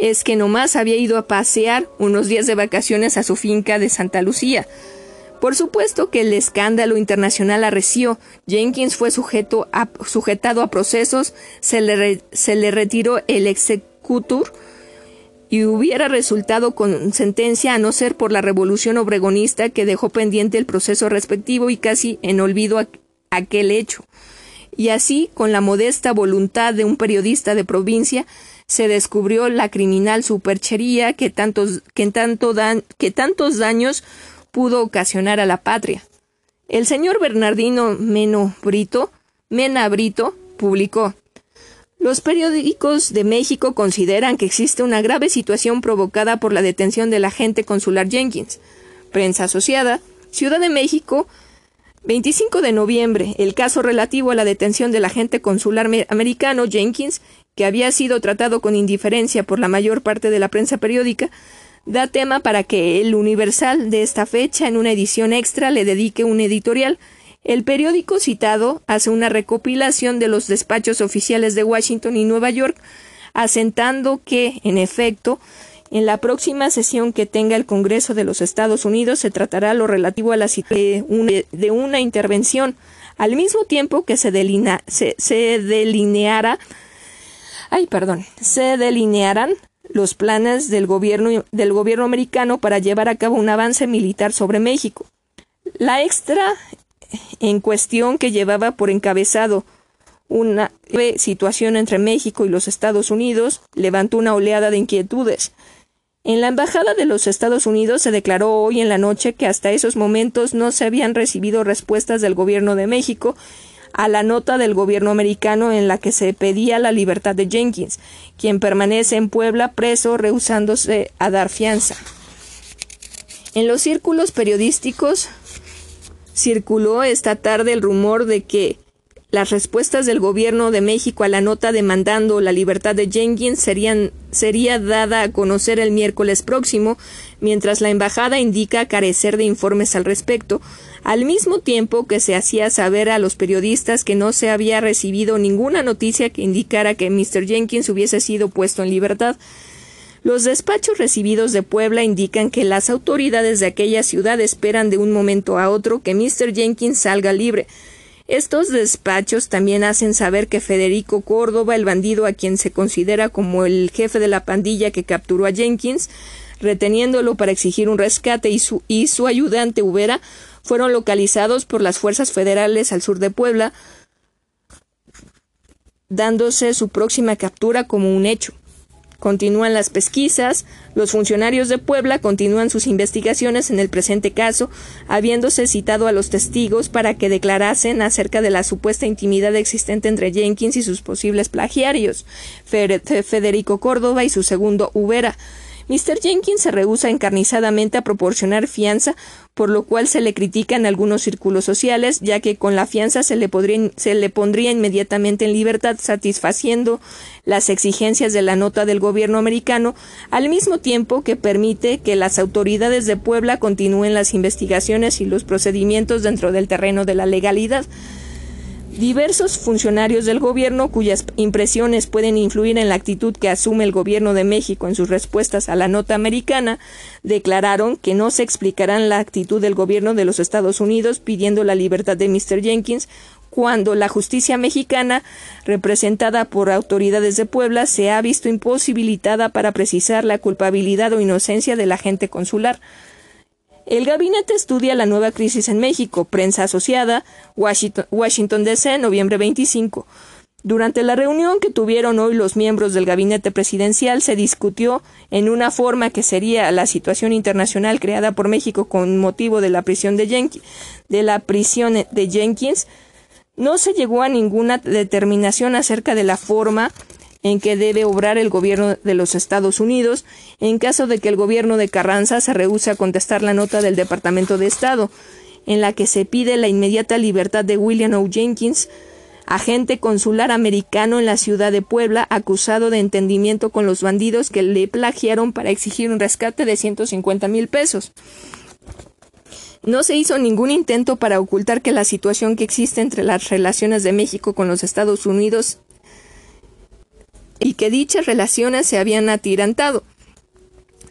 es que nomás había ido a pasear unos días de vacaciones a su finca de Santa Lucía. Por supuesto que el escándalo internacional arreció. Jenkins fue sujetado a procesos, se le retiró el executor y hubiera resultado con sentencia a no ser por la revolución obregonista que dejó pendiente el proceso respectivo y casi en olvido aquel hecho. Y así, con la modesta voluntad de un periodista de provincia, se descubrió la criminal superchería que tantos, que, tanto que tantos daños pudo ocasionar a la patria. El señor Bernardino Meno Brito, Mena Brito, publicó Los periódicos de México consideran que existe una grave situación provocada por la detención del agente consular Jenkins. Prensa Asociada, Ciudad de México, 25 de noviembre, el caso relativo a la detención del agente consular americano Jenkins que había sido tratado con indiferencia por la mayor parte de la prensa periódica, da tema para que el Universal de esta fecha, en una edición extra, le dedique un editorial. El periódico citado hace una recopilación de los despachos oficiales de Washington y Nueva York, asentando que, en efecto, en la próxima sesión que tenga el Congreso de los Estados Unidos se tratará lo relativo a la de una, de una intervención, al mismo tiempo que se, se, se delineara ay, perdón, se delinearán los planes del gobierno, del gobierno americano para llevar a cabo un avance militar sobre México. La extra en cuestión que llevaba por encabezado una situación entre México y los Estados Unidos levantó una oleada de inquietudes. En la Embajada de los Estados Unidos se declaró hoy en la noche que hasta esos momentos no se habían recibido respuestas del Gobierno de México a la nota del gobierno americano en la que se pedía la libertad de Jenkins, quien permanece en Puebla preso rehusándose a dar fianza. En los círculos periodísticos circuló esta tarde el rumor de que las respuestas del gobierno de México a la nota demandando la libertad de Jenkins serían, sería dada a conocer el miércoles próximo, mientras la embajada indica carecer de informes al respecto, al mismo tiempo que se hacía saber a los periodistas que no se había recibido ninguna noticia que indicara que Mr. Jenkins hubiese sido puesto en libertad. Los despachos recibidos de Puebla indican que las autoridades de aquella ciudad esperan de un momento a otro que Mr. Jenkins salga libre, estos despachos también hacen saber que Federico Córdoba, el bandido a quien se considera como el jefe de la pandilla que capturó a Jenkins, reteniéndolo para exigir un rescate, y su, y su ayudante Ubera fueron localizados por las fuerzas federales al sur de Puebla, dándose su próxima captura como un hecho. Continúan las pesquisas, los funcionarios de Puebla continúan sus investigaciones en el presente caso, habiéndose citado a los testigos para que declarasen acerca de la supuesta intimidad existente entre Jenkins y sus posibles plagiarios, Federico Córdoba y su segundo Ubera, Mr. Jenkins se rehúsa encarnizadamente a proporcionar fianza, por lo cual se le critica en algunos círculos sociales, ya que con la fianza se le, pondría inmediatamente en libertad, satisfaciendo las exigencias de la nota del gobierno americano, al mismo tiempo que permite que las autoridades de Puebla continúen las investigaciones y los procedimientos dentro del terreno de la legalidad. Diversos funcionarios del gobierno cuyas impresiones pueden influir en la actitud que asume el gobierno de México en sus respuestas a la nota americana declararon que no se explicarán la actitud del gobierno de los Estados Unidos pidiendo la libertad de Mr. Jenkins cuando la justicia mexicana, representada por autoridades de Puebla, se ha visto imposibilitada para precisar la culpabilidad o inocencia del agente consular. El gabinete estudia la nueva crisis en México, prensa asociada, Washington, DC, noviembre 25. Durante la reunión que tuvieron hoy los miembros del gabinete presidencial se discutió en una forma que sería la situación internacional creada por México con motivo de la prisión de, la prisión de Jenkins. No se llegó a ninguna determinación acerca de la forma en que debe obrar el gobierno de los Estados Unidos en caso de que el gobierno de Carranza se rehúse a contestar la nota del Departamento de Estado, en la que se pide la inmediata libertad de William O. Jenkins, agente consular americano en la ciudad de Puebla, acusado de entendimiento con los bandidos que le plagiaron para exigir un rescate de 150 mil pesos. No se hizo ningún intento para ocultar que la situación que existe entre las relaciones de México con los Estados Unidos y que dichas relaciones se habían atirantado.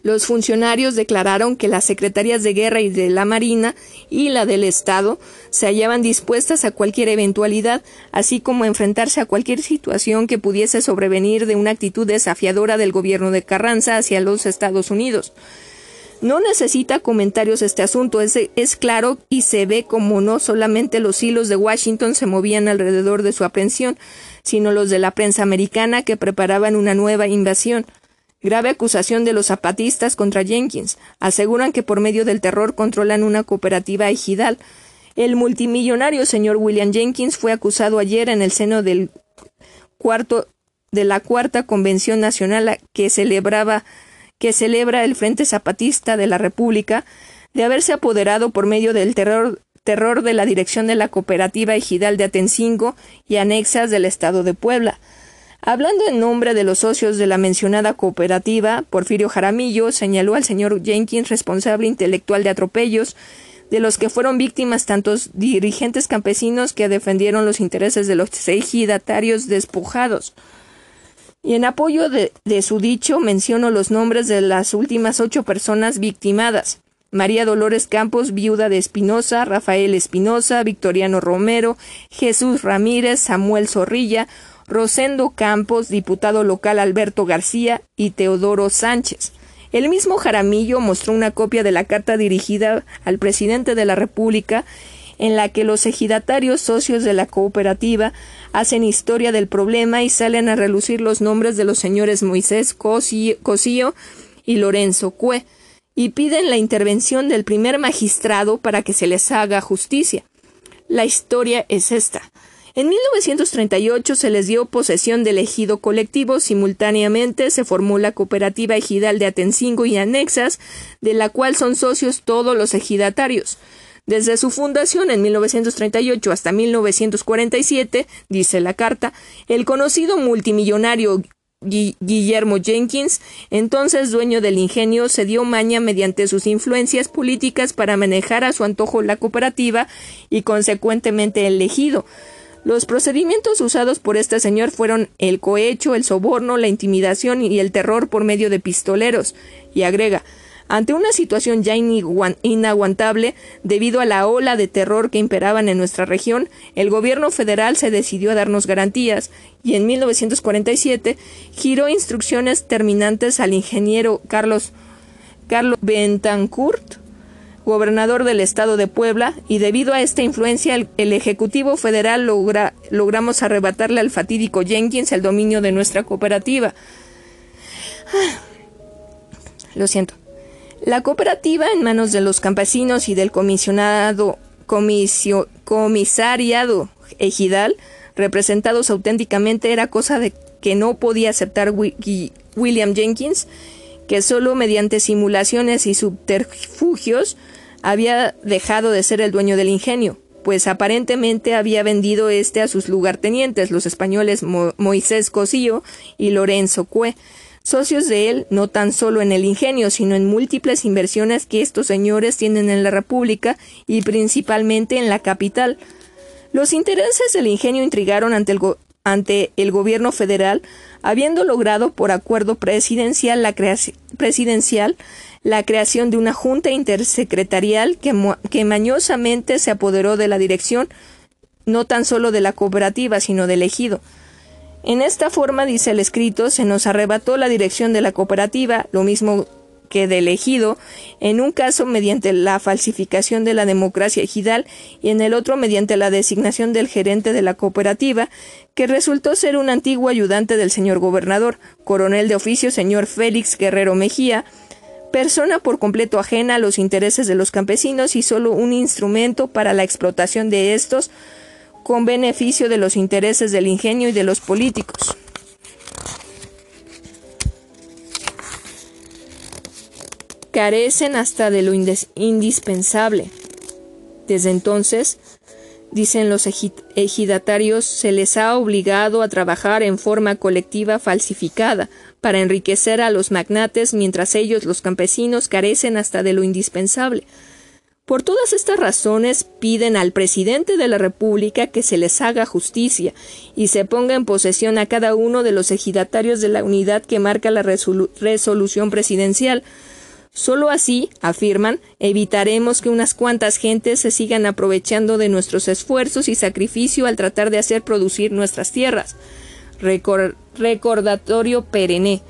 Los funcionarios declararon que las secretarías de guerra y de la Marina y la del Estado se hallaban dispuestas a cualquier eventualidad, así como a enfrentarse a cualquier situación que pudiese sobrevenir de una actitud desafiadora del gobierno de Carranza hacia los Estados Unidos. No necesita comentarios este asunto, es, es, claro y se ve como no solamente los hilos de Washington se movían alrededor de su aprehensión, sino los de la prensa americana que preparaban una nueva invasión. Grave acusación de los zapatistas contra Jenkins. Aseguran que por medio del terror controlan una cooperativa ejidal. El multimillonario señor William Jenkins fue acusado ayer en el seno del cuarto de la cuarta convención nacional que celebraba que celebra el Frente Zapatista de la República de haberse apoderado por medio del terror terror de la dirección de la cooperativa ejidal de Atencingo y anexas del estado de Puebla. Hablando en nombre de los socios de la mencionada cooperativa, Porfirio Jaramillo señaló al señor Jenkins responsable intelectual de atropellos, de los que fueron víctimas tantos dirigentes campesinos que defendieron los intereses de los ejidatarios despojados. Y en apoyo de, su dicho menciono los nombres de las últimas ocho personas victimadas. María Dolores Campos, viuda de Espinosa, Rafael Espinosa, Victoriano Romero, Jesús Ramírez, Samuel Zorrilla, Rosendo Campos, diputado local Alberto García y Teodoro Sánchez. El mismo Jaramillo mostró una copia de la carta dirigida al presidente de la República en la que los ejidatarios socios de la cooperativa hacen historia del problema y salen a relucir los nombres de los señores Moisés Cosío y Lorenzo Cue, y piden la intervención del primer magistrado para que se les haga justicia. La historia es esta. En 1938 se les dio posesión del ejido colectivo, simultáneamente se formó la cooperativa ejidal de Atencingo y anexas, de la cual son socios todos los ejidatarios. Desde su fundación en 1938 hasta 1947, dice la carta, el conocido multimillonario Guillermo Jenkins, entonces dueño del ingenio, se dio maña mediante sus influencias políticas para manejar a su antojo la cooperativa y consecuentemente el ejido. Los procedimientos usados por este señor fueron el cohecho, el soborno, la intimidación y el terror por medio de pistoleros. Y agrega, ante una situación ya inaguantable debido a la ola de terror que imperaban en nuestra región, el gobierno federal se decidió a darnos garantías y en 1947 giró instrucciones terminantes al ingeniero Carlos, Carlos Bentancourt, gobernador del estado de Puebla, y debido a esta influencia el, Ejecutivo Federal logra, logramos arrebatarle al fatídico Jenkins el dominio de nuestra cooperativa. Ah, lo siento. La cooperativa, en manos de los campesinos y del comisionado comisariado ejidal, representados auténticamente, era cosa de que no podía aceptar William Jenkins, que solo mediante simulaciones y subterfugios había dejado de ser el dueño del ingenio, pues aparentemente había vendido este a sus lugartenientes, los españoles Moisés Cosío y Lorenzo Cue, socios de él no tan solo en el ingenio, sino en múltiples inversiones que estos señores tienen en la República y principalmente en la capital. Los intereses del ingenio intrigaron ante el, ante el gobierno federal, habiendo logrado por acuerdo presidencial la, presidencial la creación de una junta intersecretarial que, que mañosamente se apoderó de la dirección no tan solo de la cooperativa, sino del ejido. En esta forma, dice el escrito, se nos arrebató la dirección de la cooperativa, lo mismo que del ejido, en un caso mediante la falsificación de la democracia ejidal y en el otro mediante la designación del gerente de la cooperativa, que resultó ser un antiguo ayudante del señor gobernador, coronel de oficio señor Félix Guerrero Mejía, persona por completo ajena a los intereses de los campesinos y solo un instrumento para la explotación de estos con beneficio de los intereses del ingenio y de los políticos. Carecen hasta de lo indispensable. Desde entonces, dicen los ejidatarios, se les ha obligado a trabajar en forma colectiva falsificada para enriquecer a los magnates mientras ellos, los campesinos, carecen hasta de lo indispensable. Por todas estas razones piden al presidente de la República que se les haga justicia y se ponga en posesión a cada uno de los ejidatarios de la unidad que marca la resolución presidencial. Solo así, afirman, evitaremos que unas cuantas gentes se sigan aprovechando de nuestros esfuerzos y sacrificio al tratar de hacer producir nuestras tierras. recordatorio perenne.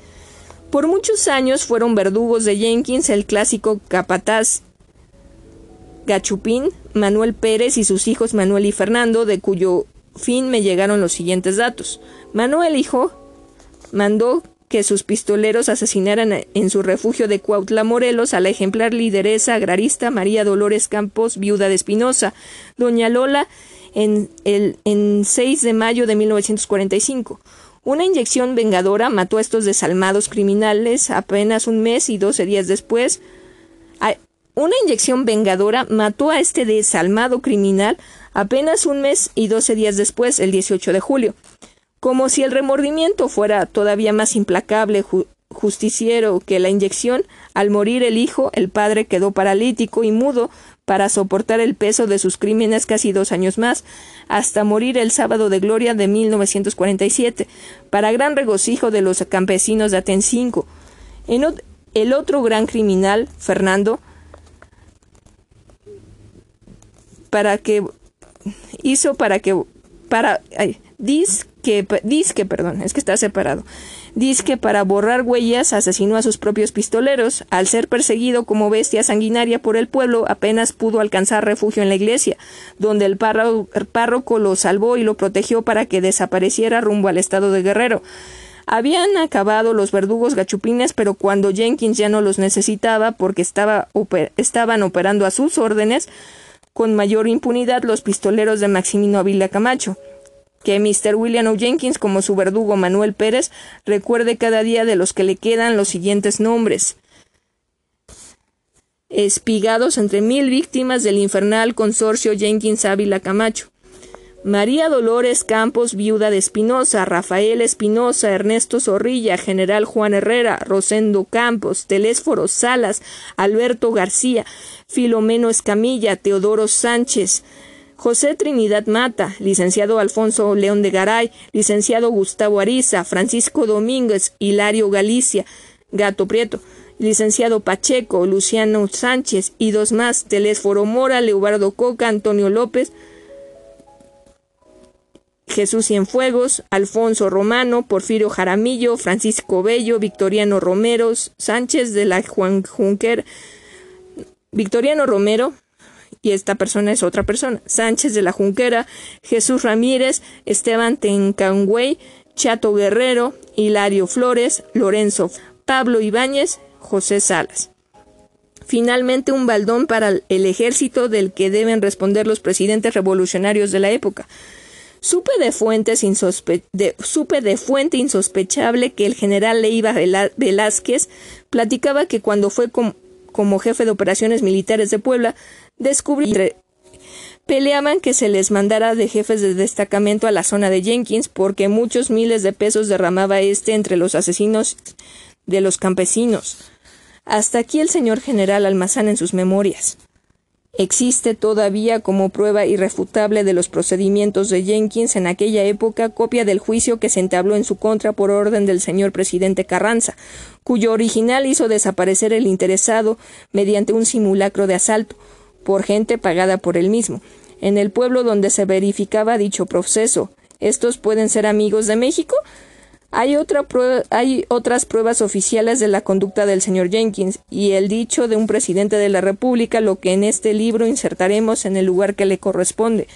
Por muchos años fueron verdugos de Jenkins el clásico capataz Gachupín, Manuel Pérez y sus hijos Manuel y Fernando, de cuyo fin me llegaron los siguientes datos. Manuel, hijo, mandó que sus pistoleros asesinaran en su refugio de Cuautla, Morelos, a la ejemplar lideresa agrarista María Dolores Campos, viuda de Espinosa, doña Lola, en el en 6 de mayo de 1945. Una inyección vengadora mató a estos desalmados criminales apenas un mes y doce días después. Una inyección vengadora mató a este desalmado criminal apenas un mes y doce días después, el 18 de julio. Como si el remordimiento fuera todavía más implacable, justiciero que la inyección, al morir el hijo, el padre quedó paralítico y mudo para soportar el peso de sus crímenes casi dos años más, hasta morir el sábado de gloria de 1947, para gran regocijo de los campesinos de Atencinco. En el otro gran criminal, Fernando, para que hizo para que para que disque, perdón, es que está separado. Disque para borrar huellas asesinó a sus propios pistoleros. Al ser perseguido como bestia sanguinaria por el pueblo, apenas pudo alcanzar refugio en la iglesia, donde el párroco lo salvó y lo protegió para que desapareciera rumbo al estado de Guerrero. Habían acabado los verdugos gachupines, pero cuando Jenkins ya no los necesitaba porque estaba estaban operando a sus órdenes, con mayor impunidad los pistoleros de Maximino Avila Camacho que Mr. William O. Jenkins, como su verdugo Manuel Pérez, recuerde cada día de los que le quedan los siguientes nombres. Espigados entre mil víctimas del infernal consorcio Jenkins Ávila Camacho. María Dolores Campos, viuda de Espinosa, Rafael Espinosa, Ernesto Zorrilla, General Juan Herrera, Rosendo Campos, Telésforo Salas, Alberto García, Filomeno Escamilla, Teodoro Sánchez, José Trinidad Mata, licenciado Alfonso León de Garay, licenciado Gustavo Ariza, Francisco Domínguez, Hilario Galicia, Gato Prieto, licenciado Pacheco, Luciano Sánchez y dos más, Telésforo Mora, Leobardo Coca, Antonio López, Jesús Cienfuegos, Alfonso Romano, Porfirio Jaramillo, Francisco Bello, Victoriano Romero, Sánchez de la Juan Victoriano Romero, y esta persona es otra persona. Sánchez de la Junquera, Jesús Ramírez, Esteban Tencangüey, Chato Guerrero, Hilario Flores, Lorenzo, Pablo Ibáñez, José Salas. Finalmente, un baldón para el ejército del que deben responder los presidentes revolucionarios de la época. Supe de, fuentes fuente insospechable que el general Leiva Velázquez platicaba que cuando fue como jefe de operaciones militares de Puebla, descubrí peleaban que se les mandara de jefes de destacamento a la zona de Jenkins porque muchos miles de pesos derramaba este entre los asesinos de los campesinos. Hasta aquí el señor general Almazán en sus memorias. Existe todavía como prueba irrefutable de los procedimientos de Jenkins en aquella época copia del juicio que se entabló en su contra por orden del señor presidente Carranza, cuyo original hizo desaparecer el interesado mediante un simulacro de asalto, por gente pagada por él mismo, en el pueblo donde se verificaba dicho proceso. ¿Estos pueden ser amigos de México? Hay, otra hay otras pruebas oficiales de la conducta del señor Jenkins y el dicho de un presidente de la República, lo que en este libro insertaremos en el lugar que le corresponde.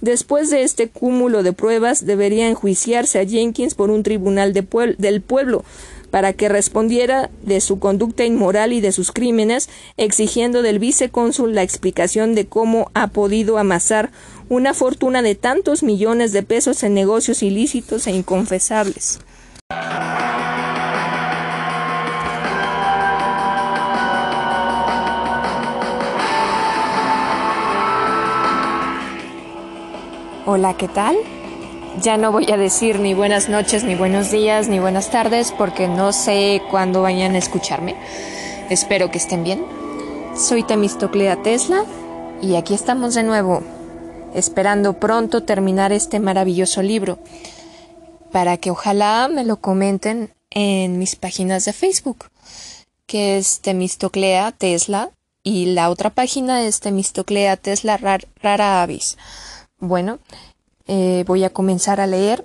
Después de este cúmulo de pruebas, debería enjuiciarse a Jenkins por un tribunal del pueblo, para que respondiera de su conducta inmoral y de sus crímenes, exigiendo del vicecónsul la explicación de cómo ha podido amasar una fortuna de tantos millones de pesos en negocios ilícitos e inconfesables. Hola, ¿qué tal? Ya no voy a decir ni buenas noches, ni buenos días, ni buenas tardes, porque no sé cuándo vayan a escucharme. Espero que estén bien. Soy Temistoclea Tesla y aquí estamos de nuevo, esperando pronto terminar este maravilloso libro, para que ojalá me lo comenten en mis páginas de Facebook, que es Temistoclea Tesla y la otra página es Temistoclea Tesla Rara Avis. Bueno, eh, voy a comenzar a leer.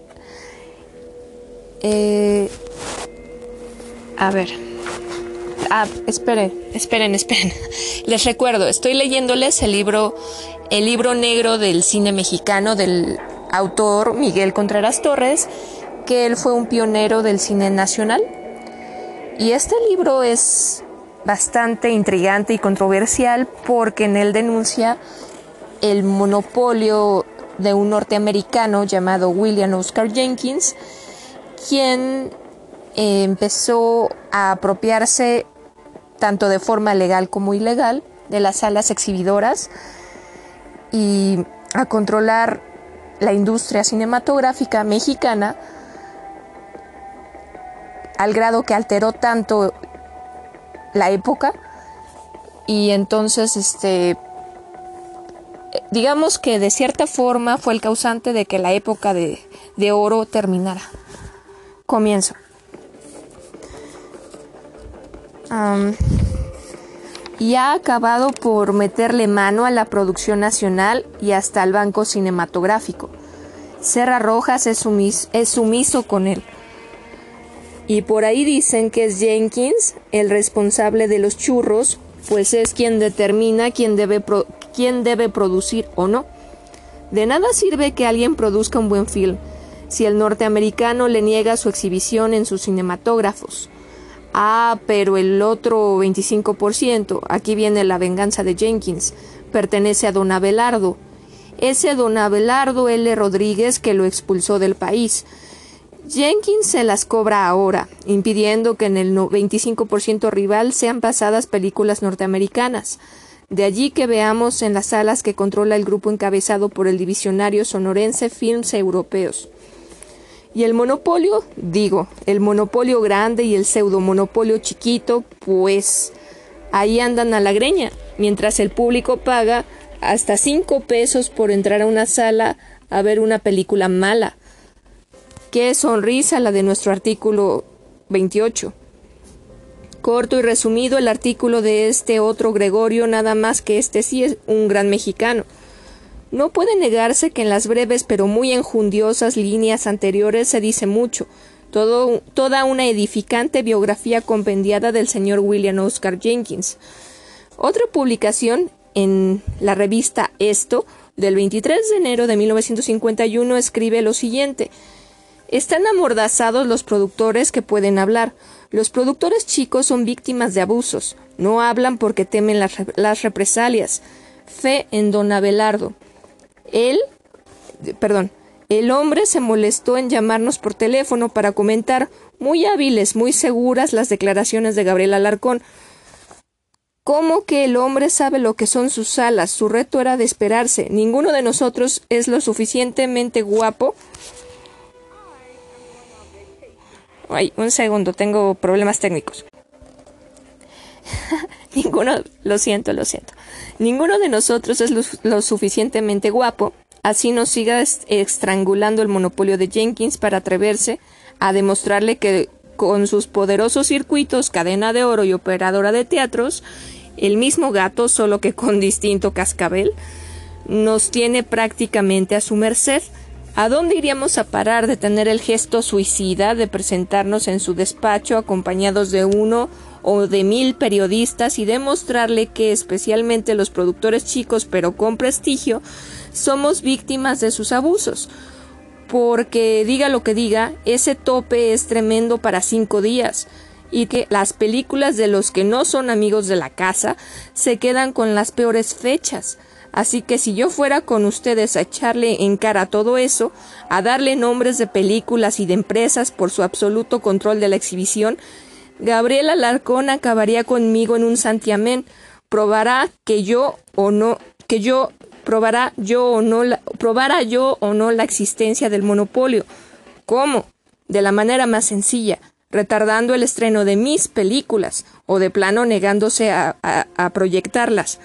Eh, a ver. Ah, esperen, esperen, esperen. Les recuerdo, estoy leyéndoles el libro, el libro negro del cine mexicano del autor Miguel Contreras Torres, que él fue un pionero del cine nacional. Y este libro es bastante intrigante y controversial porque en él denuncia el monopolio de un norteamericano llamado William Oscar Jenkins, quien eh, empezó a apropiarse tanto de forma legal como ilegal de las salas exhibidoras y a controlar la industria cinematográfica mexicana al grado que alteró tanto la época y entonces este digamos que de cierta forma fue el causante de que la época de, oro terminara. Comienzo. y ha acabado por meterle mano a la producción nacional y hasta al banco cinematográfico. Serra Rojas es, es sumiso con él. Y por ahí dicen que es Jenkins el responsable de los churros, pues es quien determina quién debe, quién debe producir o no. De nada sirve que alguien produzca un buen film si el norteamericano le niega su exhibición en sus cinematógrafos. Ah, pero el otro 25%, aquí viene la venganza de Jenkins, pertenece a don Abelardo. Ese don Abelardo L. Rodríguez que lo expulsó del país. Jenkins se las cobra ahora, impidiendo que en el 25% rival sean pasadas películas norteamericanas. De allí que veamos en las salas que controla el grupo encabezado por el divisionario sonorense Films Europeos. Y el monopolio, digo, el monopolio grande y el pseudo-monopolio chiquito, pues ahí andan a la greña, mientras el público paga hasta cinco pesos por entrar a una sala a ver una película mala. Qué sonrisa la de nuestro artículo 28. Corto y resumido el artículo de este otro Gregorio, nada más que este sí es un gran mexicano. No puede negarse que en las breves pero muy enjundiosas líneas anteriores se dice mucho, todo, toda una edificante biografía compendiada del señor William Oscar Jenkins. Otra publicación en la revista Esto, del 23 de enero de 1951, escribe lo siguiente están amordazados los productores que pueden hablar. Los productores chicos son víctimas de abusos. No hablan porque temen las, las represalias. Fe en don Abelardo. Él, perdón, el hombre se molestó en llamarnos por teléfono para comentar, muy hábiles, muy seguras, las declaraciones de Gabriel Alarcón. ¿Cómo que el hombre sabe lo que son sus alas? Su reto era de esperarse. Ninguno de nosotros es lo suficientemente guapo Un segundo, tengo problemas técnicos. Ninguno, lo siento, lo siento. Ninguno de nosotros es lo, suficientemente guapo, así nos siga estrangulando el monopolio de Jenkins para atreverse a demostrarle que con sus poderosos circuitos, cadena de oro y operadora de teatros, el mismo gato, solo que con distinto cascabel, nos tiene prácticamente a su merced ¿A dónde iríamos a parar de tener el gesto suicida de presentarnos en su despacho acompañados de uno o de mil periodistas y demostrarle que especialmente los productores chicos pero con prestigio somos víctimas de sus abusos? Porque diga lo que diga, ese tope es tremendo para cinco días y que las películas de los que no son amigos de la casa se quedan con las peores fechas. Así que si yo fuera con ustedes a echarle en cara todo eso, a darle nombres de películas y de empresas por su absoluto control de la exhibición, Gabriela Alarcón acabaría conmigo en un santiamén, probará que yo o no, que yo probará yo o no la, probara yo o no la existencia del monopolio. ¿Cómo? De la manera más sencilla, retardando el estreno de mis películas o de plano negándose a proyectarlas.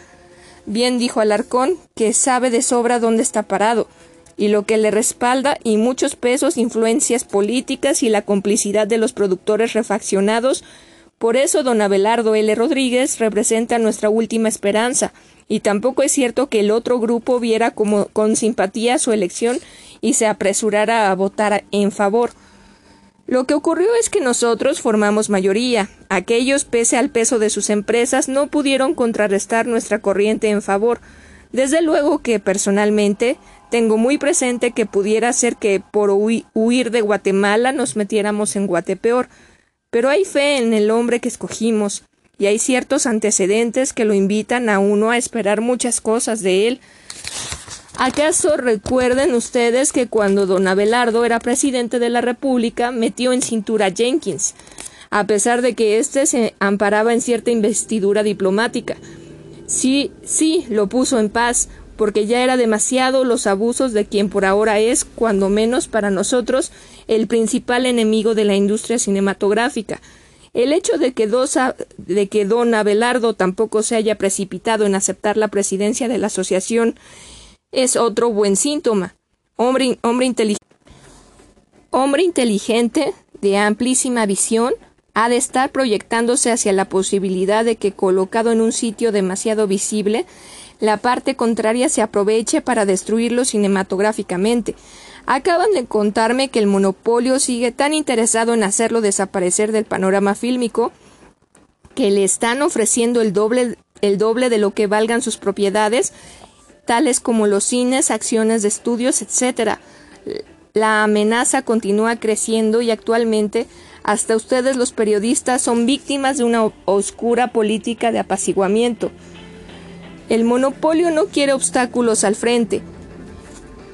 Bien dijo Alarcón, que sabe de sobra dónde está parado, y lo que le respalda, y muchos pesos, influencias políticas y la complicidad de los productores refaccionados. Por eso don Abelardo L. Rodríguez representa nuestra última esperanza, y tampoco es cierto que el otro grupo viera como con simpatía su elección y se apresurara a votar en favor. Lo que ocurrió es que nosotros formamos mayoría. Aquellos, pese al peso de sus empresas, no pudieron contrarrestar nuestra corriente en favor. Desde luego que, personalmente, tengo muy presente que pudiera ser que por huir de Guatemala nos metiéramos en Guatepeor. Pero hay fe en el hombre que escogimos, y hay ciertos antecedentes que lo invitan a uno a esperar muchas cosas de él. ¿Acaso recuerden ustedes que cuando don Abelardo era presidente de la República metió en cintura a Jenkins, a pesar de que éste se amparaba en cierta investidura diplomática? Sí, sí, lo puso en paz, porque ya era demasiado los abusos de quien por ahora es, cuando menos para nosotros, el principal enemigo de la industria cinematográfica. El hecho de que, de que don Abelardo tampoco se haya precipitado en aceptar la presidencia de la asociación es otro buen síntoma. Hombre, hombre, hombre inteligente, de amplísima visión, ha de estar proyectándose hacia la posibilidad de que, colocado en un sitio demasiado visible, la parte contraria se aproveche para destruirlo cinematográficamente. Acaban de contarme que el monopolio sigue tan interesado en hacerlo desaparecer del panorama fílmico que le están ofreciendo el doble, el doble de lo que valgan sus propiedades, tales como los cines, acciones de estudios, etc. La amenaza continúa creciendo y actualmente hasta ustedes los periodistas son víctimas de una oscura política de apaciguamiento. El monopolio no quiere obstáculos al frente,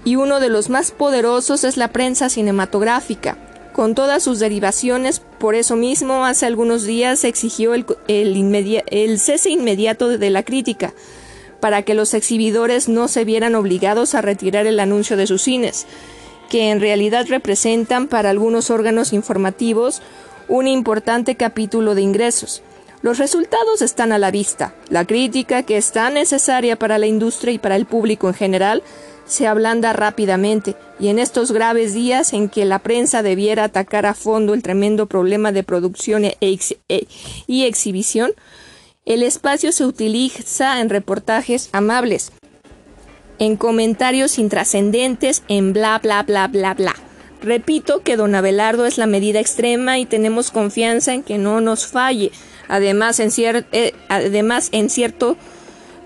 y uno de los más poderosos es la prensa cinematográfica, con todas sus derivaciones. Por eso mismo, hace algunos días se exigió el, el cese inmediato de la crítica, para que los exhibidores no se vieran obligados a retirar el anuncio de sus cines, que en realidad representan para algunos órganos informativos un importante capítulo de ingresos. Los resultados están a la vista. La crítica, que es tan necesaria para la industria y para el público en general, se ablanda rápidamente, y en estos graves días en que la prensa debiera atacar a fondo el tremendo problema de producción e e y exhibición, el espacio se utiliza en reportajes amables, en comentarios intrascendentes, en bla bla bla bla bla. Repito que don Abelardo es la medida extrema y tenemos confianza en que no nos falle. Además, en, eh, cierto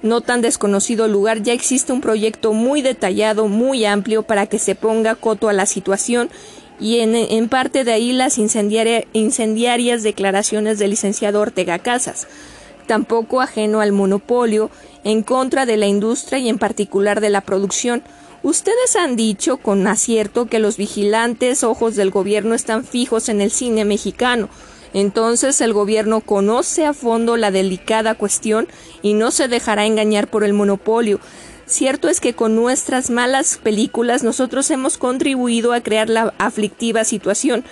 no tan desconocido lugar ya existe un proyecto muy detallado, muy amplio para que se ponga coto a la situación y en, parte de ahí las incendiarias declaraciones del licenciado Ortega Casas, tampoco ajeno al monopolio, en contra de la industria y en particular de la producción. Ustedes han dicho con acierto que los vigilantes ojos del gobierno están fijos en el cine mexicano, entonces el gobierno conoce a fondo la delicada cuestión y no se dejará engañar por el monopolio. Cierto es que con nuestras malas películas nosotros hemos contribuido a crear la aflictiva situación,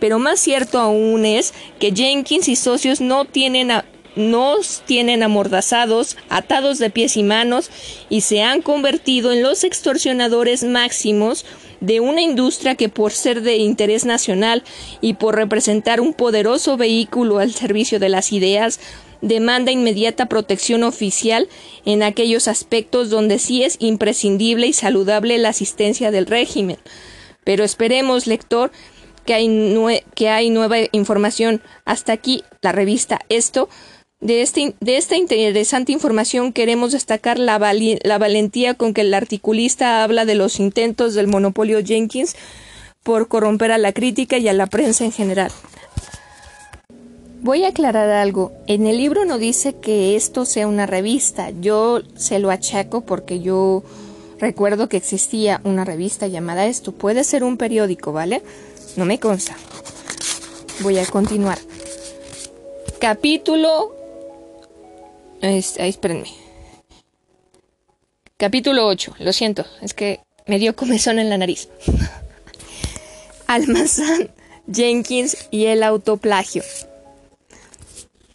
pero más cierto aún es que Jenkins y socios no tienen nos tienen amordazados, atados de pies y manos, y se han convertido en los extorsionadores máximos de una industria que por ser de interés nacional y por representar un poderoso vehículo al servicio de las ideas, demanda inmediata protección oficial en aquellos aspectos donde sí es imprescindible y saludable la asistencia del régimen. Pero esperemos, lector, que hay, que hay nueva información. Hasta aquí la revista Esto. De, este, de esta interesante información queremos destacar la, la valentía con que el articulista habla de los intentos del monopolio Jenkins por corromper a la crítica y a la prensa en general. Voy a aclarar algo. En el libro no dice que esto sea una revista. Yo se lo achaco porque yo recuerdo que existía una revista llamada esto. Puede ser un periódico, ¿vale? No me consta. Voy a continuar. Capítulo ahí, espérenme. Capítulo 8. Lo siento, es que me dio comezón en la nariz. Almazán, Jenkins y el autoplagio.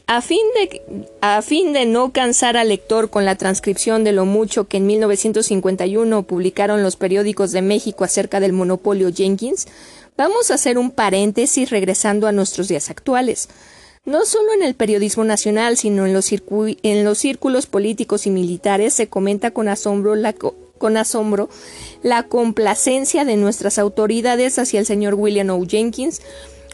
A fin, de, a fin de no cansar al lector con la transcripción de lo mucho que en 1951 publicaron los periódicos de México acerca del monopolio Jenkins, vamos a hacer un paréntesis regresando a nuestros días actuales no solo en el periodismo nacional, sino en los, círculos políticos y militares se comenta con asombro, la, con asombro la complacencia de nuestras autoridades hacia el señor William O. Jenkins,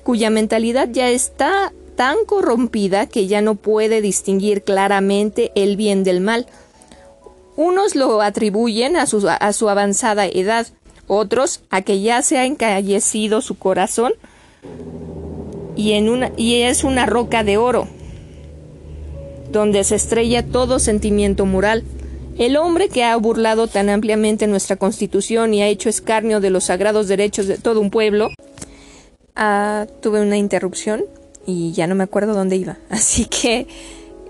cuya mentalidad ya está tan corrompida que ya no puede distinguir claramente el bien del mal. Unos lo atribuyen a su, a su avanzada edad, otros a que ya se ha encallecido su corazón y, es una roca de oro, donde se estrella todo sentimiento moral. El hombre que ha burlado tan ampliamente nuestra constitución y ha hecho escarnio de los sagrados derechos de todo un pueblo. Ah, tuve una interrupción y ya no me acuerdo dónde iba. Así que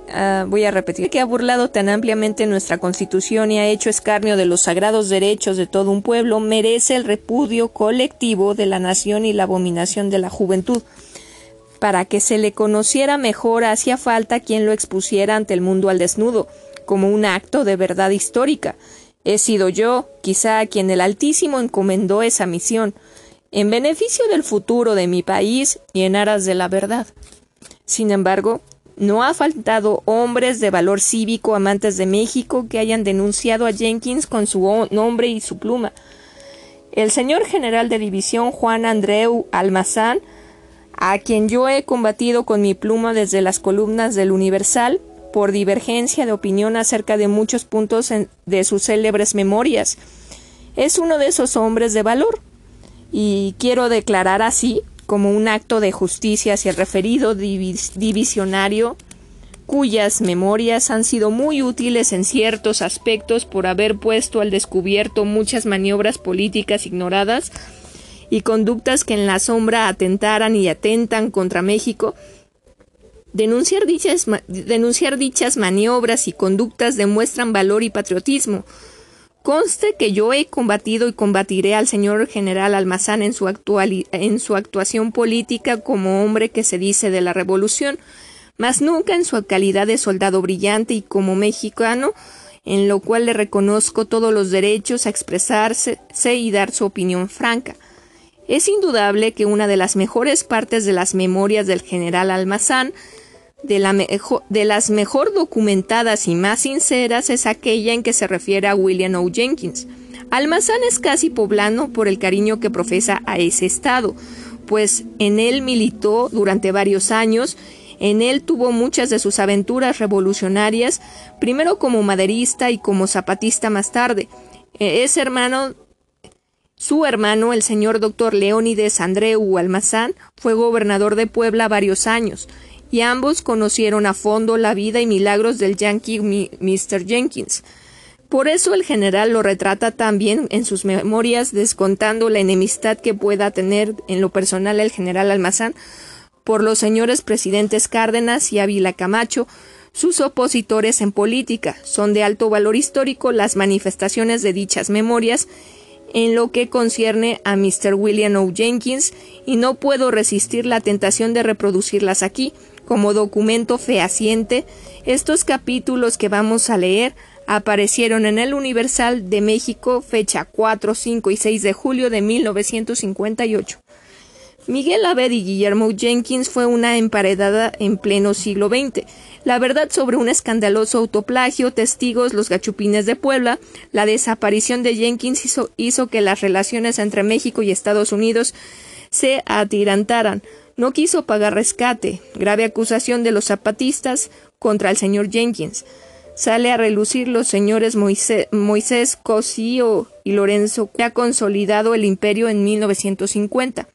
ah, voy a repetir. Que ha burlado tan ampliamente nuestra constitución y ha hecho escarnio de los sagrados derechos de todo un pueblo merece el repudio colectivo de la nación y la abominación de la juventud. Para que se le conociera mejor hacía falta quien lo expusiera ante el mundo al desnudo, como un acto de verdad histórica. He sido yo, quizá, quien el Altísimo encomendó esa misión, en beneficio del futuro de mi país y en aras de la verdad. Sin embargo, no ha faltado hombres de valor cívico amantes de México que hayan denunciado a Jenkins con su nombre y su pluma. El señor general de división Juan Andreu Almazán, a quien yo he combatido con mi pluma desde las columnas del Universal, por divergencia de opinión acerca de muchos puntos de sus célebres memorias. Es uno de esos hombres de valor, y quiero declarar así, como un acto de justicia hacia el referido divisionario, cuyas memorias han sido muy útiles en ciertos aspectos por haber puesto al descubierto muchas maniobras políticas ignoradas y conductas que en la sombra atentaran y atentan contra México, Denunciar dichas, denunciar dichas maniobras y conductas demuestran valor y patriotismo. Conste que yo he combatido y combatiré al señor general Almazán en su, en su actuación política como hombre que se dice de la revolución, mas nunca en su calidad de soldado brillante y como mexicano, en lo cual le reconozco todos los derechos a expresarse y dar su opinión franca. Es indudable que una de las mejores partes de las memorias del general Almazán, de, las mejor documentadas y más sinceras, es aquella en que se refiere a William O. Jenkins. Almazán es casi poblano por el cariño que profesa a ese estado, pues en él militó durante varios años, en él tuvo muchas de sus aventuras revolucionarias, primero como maderista y como zapatista más tarde. E, es hermano su hermano, el señor doctor Leónides Andreu Almazán, fue gobernador de Puebla varios años, y ambos conocieron a fondo la vida y milagros del yankee Mr. Jenkins. Por eso el general lo retrata también en sus memorias, descontando la enemistad que pueda tener en lo personal el general Almazán por los señores presidentes Cárdenas y Ávila Camacho, sus opositores en política. Son de alto valor histórico las manifestaciones de dichas memorias en lo que concierne a Mr. William O. Jenkins y no puedo resistir la tentación de reproducirlas aquí. Como documento fehaciente, estos capítulos que vamos a leer aparecieron en el Universal de México fecha 4, 5 y 6 de julio de 1958. Miguel Abed y Guillermo Jenkins fue una emparedada en pleno siglo XX. La verdad sobre un escandaloso autoplagio, testigos, los gachupines de Puebla, la desaparición de Jenkins hizo, que las relaciones entre México y Estados Unidos se atirantaran. No quiso pagar rescate. Grave acusación de los zapatistas contra el señor Jenkins. Sale a relucir los señores Moisés, Moisés Cosío y Lorenzo, que ha consolidado el imperio en 1950.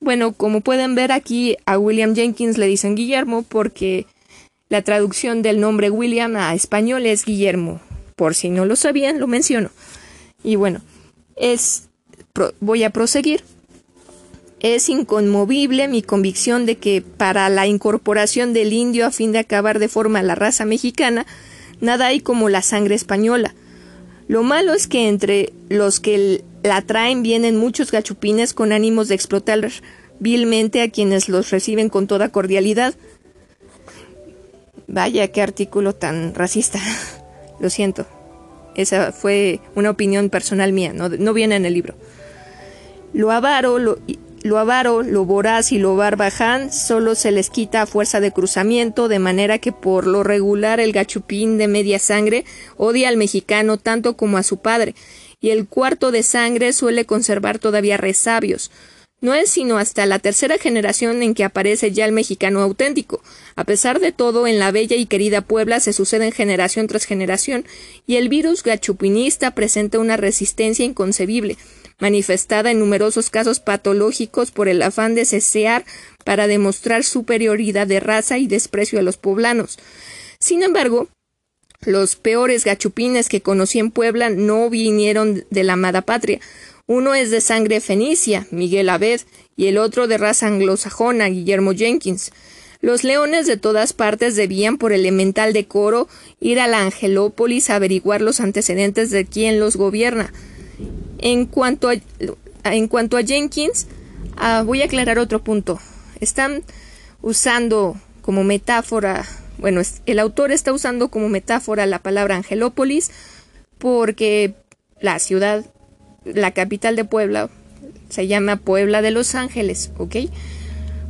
Bueno, como pueden ver aquí a William Jenkins le dicen Guillermo porque la traducción del nombre William a español es Guillermo. Por si no lo sabían, lo menciono. Y bueno, es voy a proseguir. Es inconmovible mi convicción de que para la incorporación del indio a fin de acabar de forma la raza mexicana, nada hay como la sangre española. Lo malo es que entre los que la traen vienen muchos gachupines con ánimos de explotar vilmente a quienes los reciben con toda cordialidad. Vaya, qué artículo tan racista. Lo siento. Esa fue una opinión personal mía, no, no viene en el libro. Lo avaro, lo, lo avaro, lo voraz y lo barbaján solo se les quita a fuerza de cruzamiento, de manera que por lo regular el gachupín de media sangre odia al mexicano tanto como a su padre, y el cuarto de sangre suele conservar todavía resabios. No es sino hasta la tercera generación en que aparece ya el mexicano auténtico. A pesar de todo, en la bella y querida Puebla se suceden generación tras generación, y el virus gachupinista presenta una resistencia inconcebible, manifestada en numerosos casos patológicos por el afán de cesear para demostrar superioridad de raza y desprecio a los poblanos. Sin embargo, los peores gachupines que conocí en Puebla no vinieron de la amada patria. Uno es de sangre fenicia, Miguel Abed, y el otro de raza anglosajona, Guillermo Jenkins. Los leones de todas partes debían, por elemental decoro, ir a la Angelópolis a averiguar los antecedentes de quien los gobierna. En cuanto a, Jenkins, ah, voy a aclarar otro punto. Están usando como metáfora, bueno, el autor está usando como metáfora la palabra Angelópolis porque la ciudad, la capital de Puebla, se llama Puebla de Los Ángeles, ¿ok?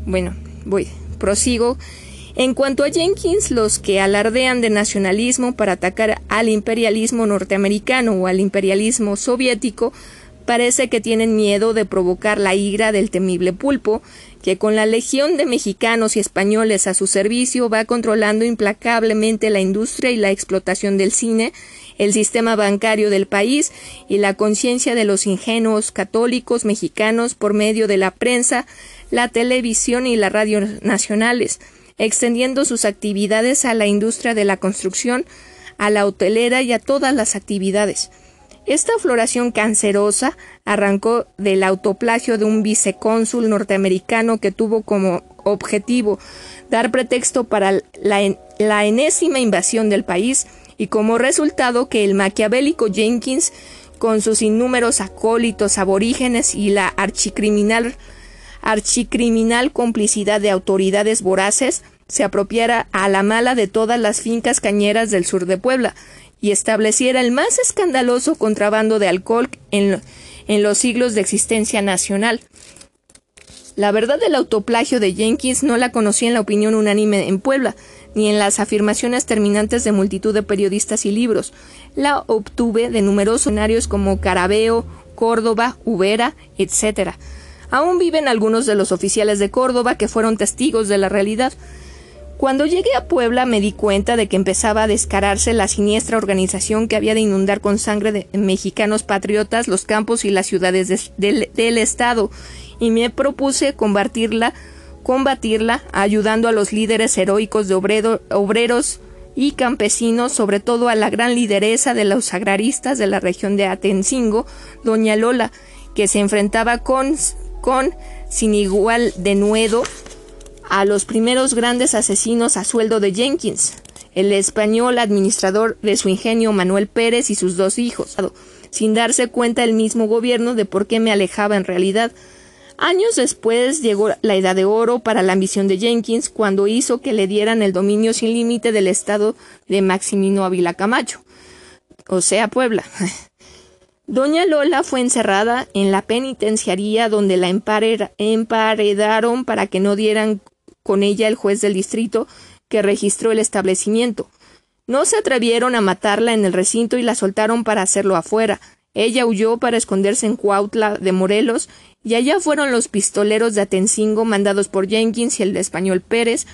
Bueno, voy, prosigo. En cuanto a Jenkins, los que alardean de nacionalismo para atacar al imperialismo norteamericano o al imperialismo soviético parece que tienen miedo de provocar la ira del temible pulpo, que con la legión de mexicanos y españoles a su servicio va controlando implacablemente la industria y la explotación del cine, el sistema bancario del país y la conciencia de los ingenuos católicos mexicanos por medio de la prensa, la televisión y la radio nacionales, extendiendo sus actividades a la industria de la construcción, a la hotelera y a todas las actividades. Esta floración cancerosa arrancó del autoplagio de un vicecónsul norteamericano que tuvo como objetivo dar pretexto para la, la enésima invasión del país y como resultado que el maquiavélico Jenkins, con sus innúmeros acólitos aborígenes y la archicriminal, archicriminal complicidad de autoridades voraces, se apropiara a la mala de todas las fincas cañeras del sur de Puebla y estableciera el más escandaloso contrabando de alcohol en, en los siglos de existencia nacional. La verdad del autoplagio de Jenkins no la conocí en la opinión unánime en Puebla, ni en las afirmaciones terminantes de multitud de periodistas y libros. La obtuve de numerosos escenarios como Carabeo, Córdoba, Ubera, etc. Aún viven algunos de los oficiales de Córdoba que fueron testigos de la realidad. Cuando llegué a Puebla me di cuenta de que empezaba a descararse la siniestra organización que había de inundar con sangre de mexicanos patriotas los campos y las ciudades del, Estado, y me propuse combatirla, combatirla ayudando a los líderes heroicos de obreros y campesinos, sobre todo a la gran lideresa de los agraristas de la región de Atencingo, doña Lola, que se enfrentaba con, con sin igual denuedo a los primeros grandes asesinos a sueldo de Jenkins, el español administrador de su ingenio Manuel Pérez y sus dos hijos, sin darse cuenta el mismo gobierno de por qué me alejaba en realidad. Años después llegó la edad de oro para la ambición de Jenkins cuando hizo que le dieran el dominio sin límite del estado de Maximino Ávila Camacho, o sea, Puebla. Doña Lola fue encerrada en la penitenciaría donde la emparedaron para que no dieran con ella el juez del distrito que registró el establecimiento. No se atrevieron a matarla en el recinto y la soltaron para hacerlo afuera. Ella huyó para esconderse en Cuautla de Morelos, y allá fueron los pistoleros de Atencingo mandados por Jenkins y el español Pérez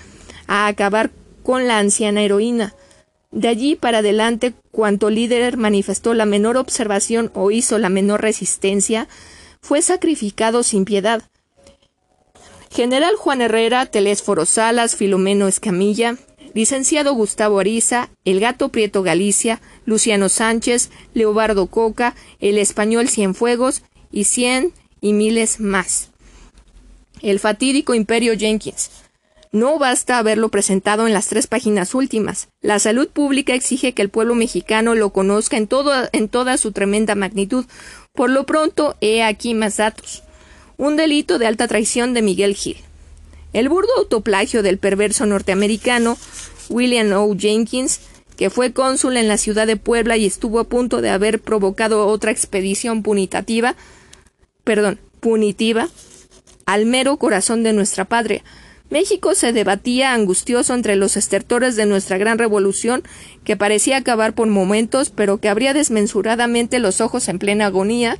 a acabar con la anciana heroína. De allí para adelante, cuanto líder manifestó la menor observación o hizo la menor resistencia, fue sacrificado sin piedad. General Juan Herrera, Telésforo Salas, Filomeno Escamilla, licenciado Gustavo Ariza, El Gato Prieto Galicia, Luciano Sánchez, Leobardo Coca, el español Cienfuegos y cien y miles más. El fatídico Imperio Jenkins. No basta haberlo presentado en las tres páginas últimas. La salud pública exige que el pueblo mexicano lo conozca en, en toda su tremenda magnitud. Por lo pronto, he aquí más datos un delito de alta traición de Miguel Gil. El burdo autoplagio del perverso norteamericano William O. Jenkins, que fue cónsul en la ciudad de Puebla y estuvo a punto de haber provocado otra expedición punitativa, perdón, punitiva, al mero corazón de nuestra patria. México se debatía angustioso entre los estertores de nuestra gran revolución, que parecía acabar por momentos, pero que abría desmensuradamente los ojos en plena agonía,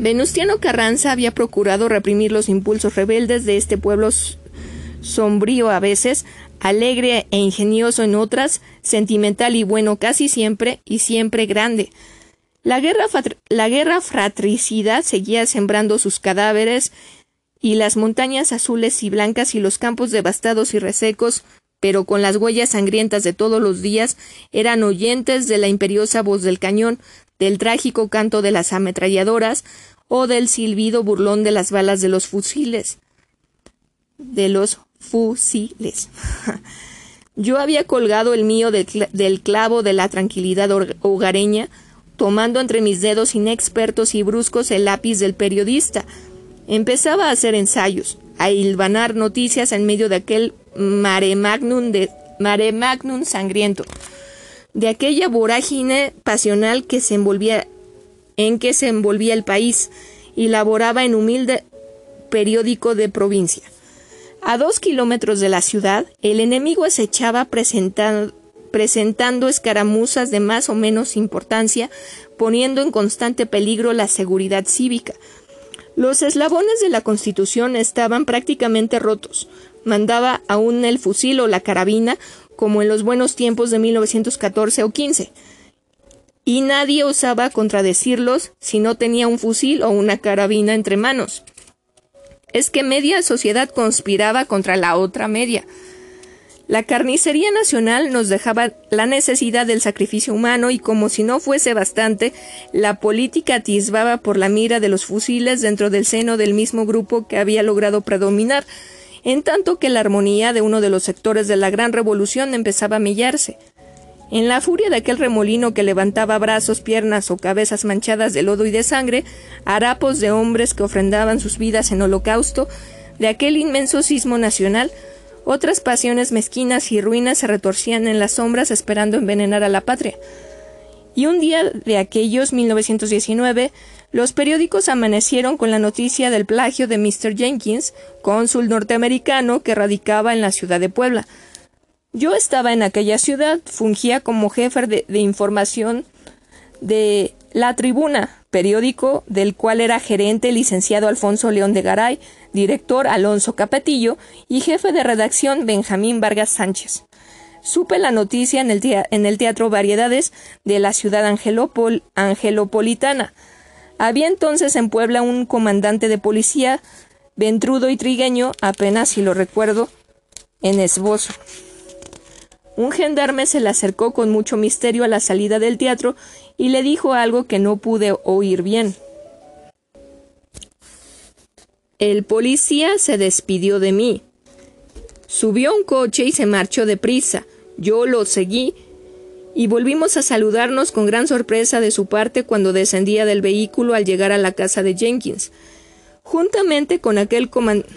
Venustiano Carranza había procurado reprimir los impulsos rebeldes de este pueblo sombrío a veces, alegre e ingenioso en otras, sentimental y bueno casi siempre, y siempre grande. La guerra, la guerra fratricida seguía sembrando sus cadáveres, y las montañas azules y blancas y los campos devastados y resecos, pero con las huellas sangrientas de todos los días, eran oyentes de la imperiosa voz del cañón, del trágico canto de las ametralladoras, o del silbido burlón de las balas de los fusiles. De los fusiles. Yo había colgado el mío del clavo de la tranquilidad hogareña, tomando entre mis dedos inexpertos y bruscos el lápiz del periodista. Empezaba a hacer ensayos, a hilvanar noticias en medio de aquel mare magnum, de, mare magnum sangriento, de aquella vorágine pasional que se envolvía en que se envolvía el país y laboraba en humilde periódico de provincia. A dos kilómetros de la ciudad, el enemigo acechaba presentando escaramuzas de más o menos importancia, poniendo en constante peligro la seguridad cívica. Los eslabones de la Constitución estaban prácticamente rotos. Mandaba aún el fusil o la carabina, como en los buenos tiempos de 1914 o 15. Y nadie osaba contradecirlos si no tenía un fusil o una carabina entre manos. Es que media sociedad conspiraba contra la otra media. La carnicería nacional nos dejaba la necesidad del sacrificio humano y como si no fuese bastante, la política atisbaba por la mira de los fusiles dentro del seno del mismo grupo que había logrado predominar, en tanto que la armonía de uno de los sectores de la gran revolución empezaba a millarse. En la furia de aquel remolino que levantaba brazos, piernas o cabezas manchadas de lodo y de sangre, harapos de hombres que ofrendaban sus vidas en holocausto, de aquel inmenso sismo nacional, otras pasiones mezquinas y ruinas se retorcían en las sombras esperando envenenar a la patria. Y un día de aquellos 1919, los periódicos amanecieron con la noticia del plagio de Mr. Jenkins, cónsul norteamericano que radicaba en la ciudad de Puebla. Yo estaba en aquella ciudad, fungía como jefe de, información de La Tribuna, periódico del cual era gerente licenciado Alfonso León de Garay, director Alonso Capetillo y jefe de redacción Benjamín Vargas Sánchez. Supe la noticia en el, en el Teatro Variedades de la ciudad Angelopol angelopolitana. Había entonces en Puebla un comandante de policía, ventrudo y trigueño, apenas si lo recuerdo, en esbozo. Un gendarme se le acercó con mucho misterio a la salida del teatro y le dijo algo que no pude oír bien. El policía se despidió de mí. Subió un coche y se marchó deprisa. Yo lo seguí y volvimos a saludarnos con gran sorpresa de su parte cuando descendía del vehículo al llegar a la casa de Jenkins. Juntamente con aquel comandante.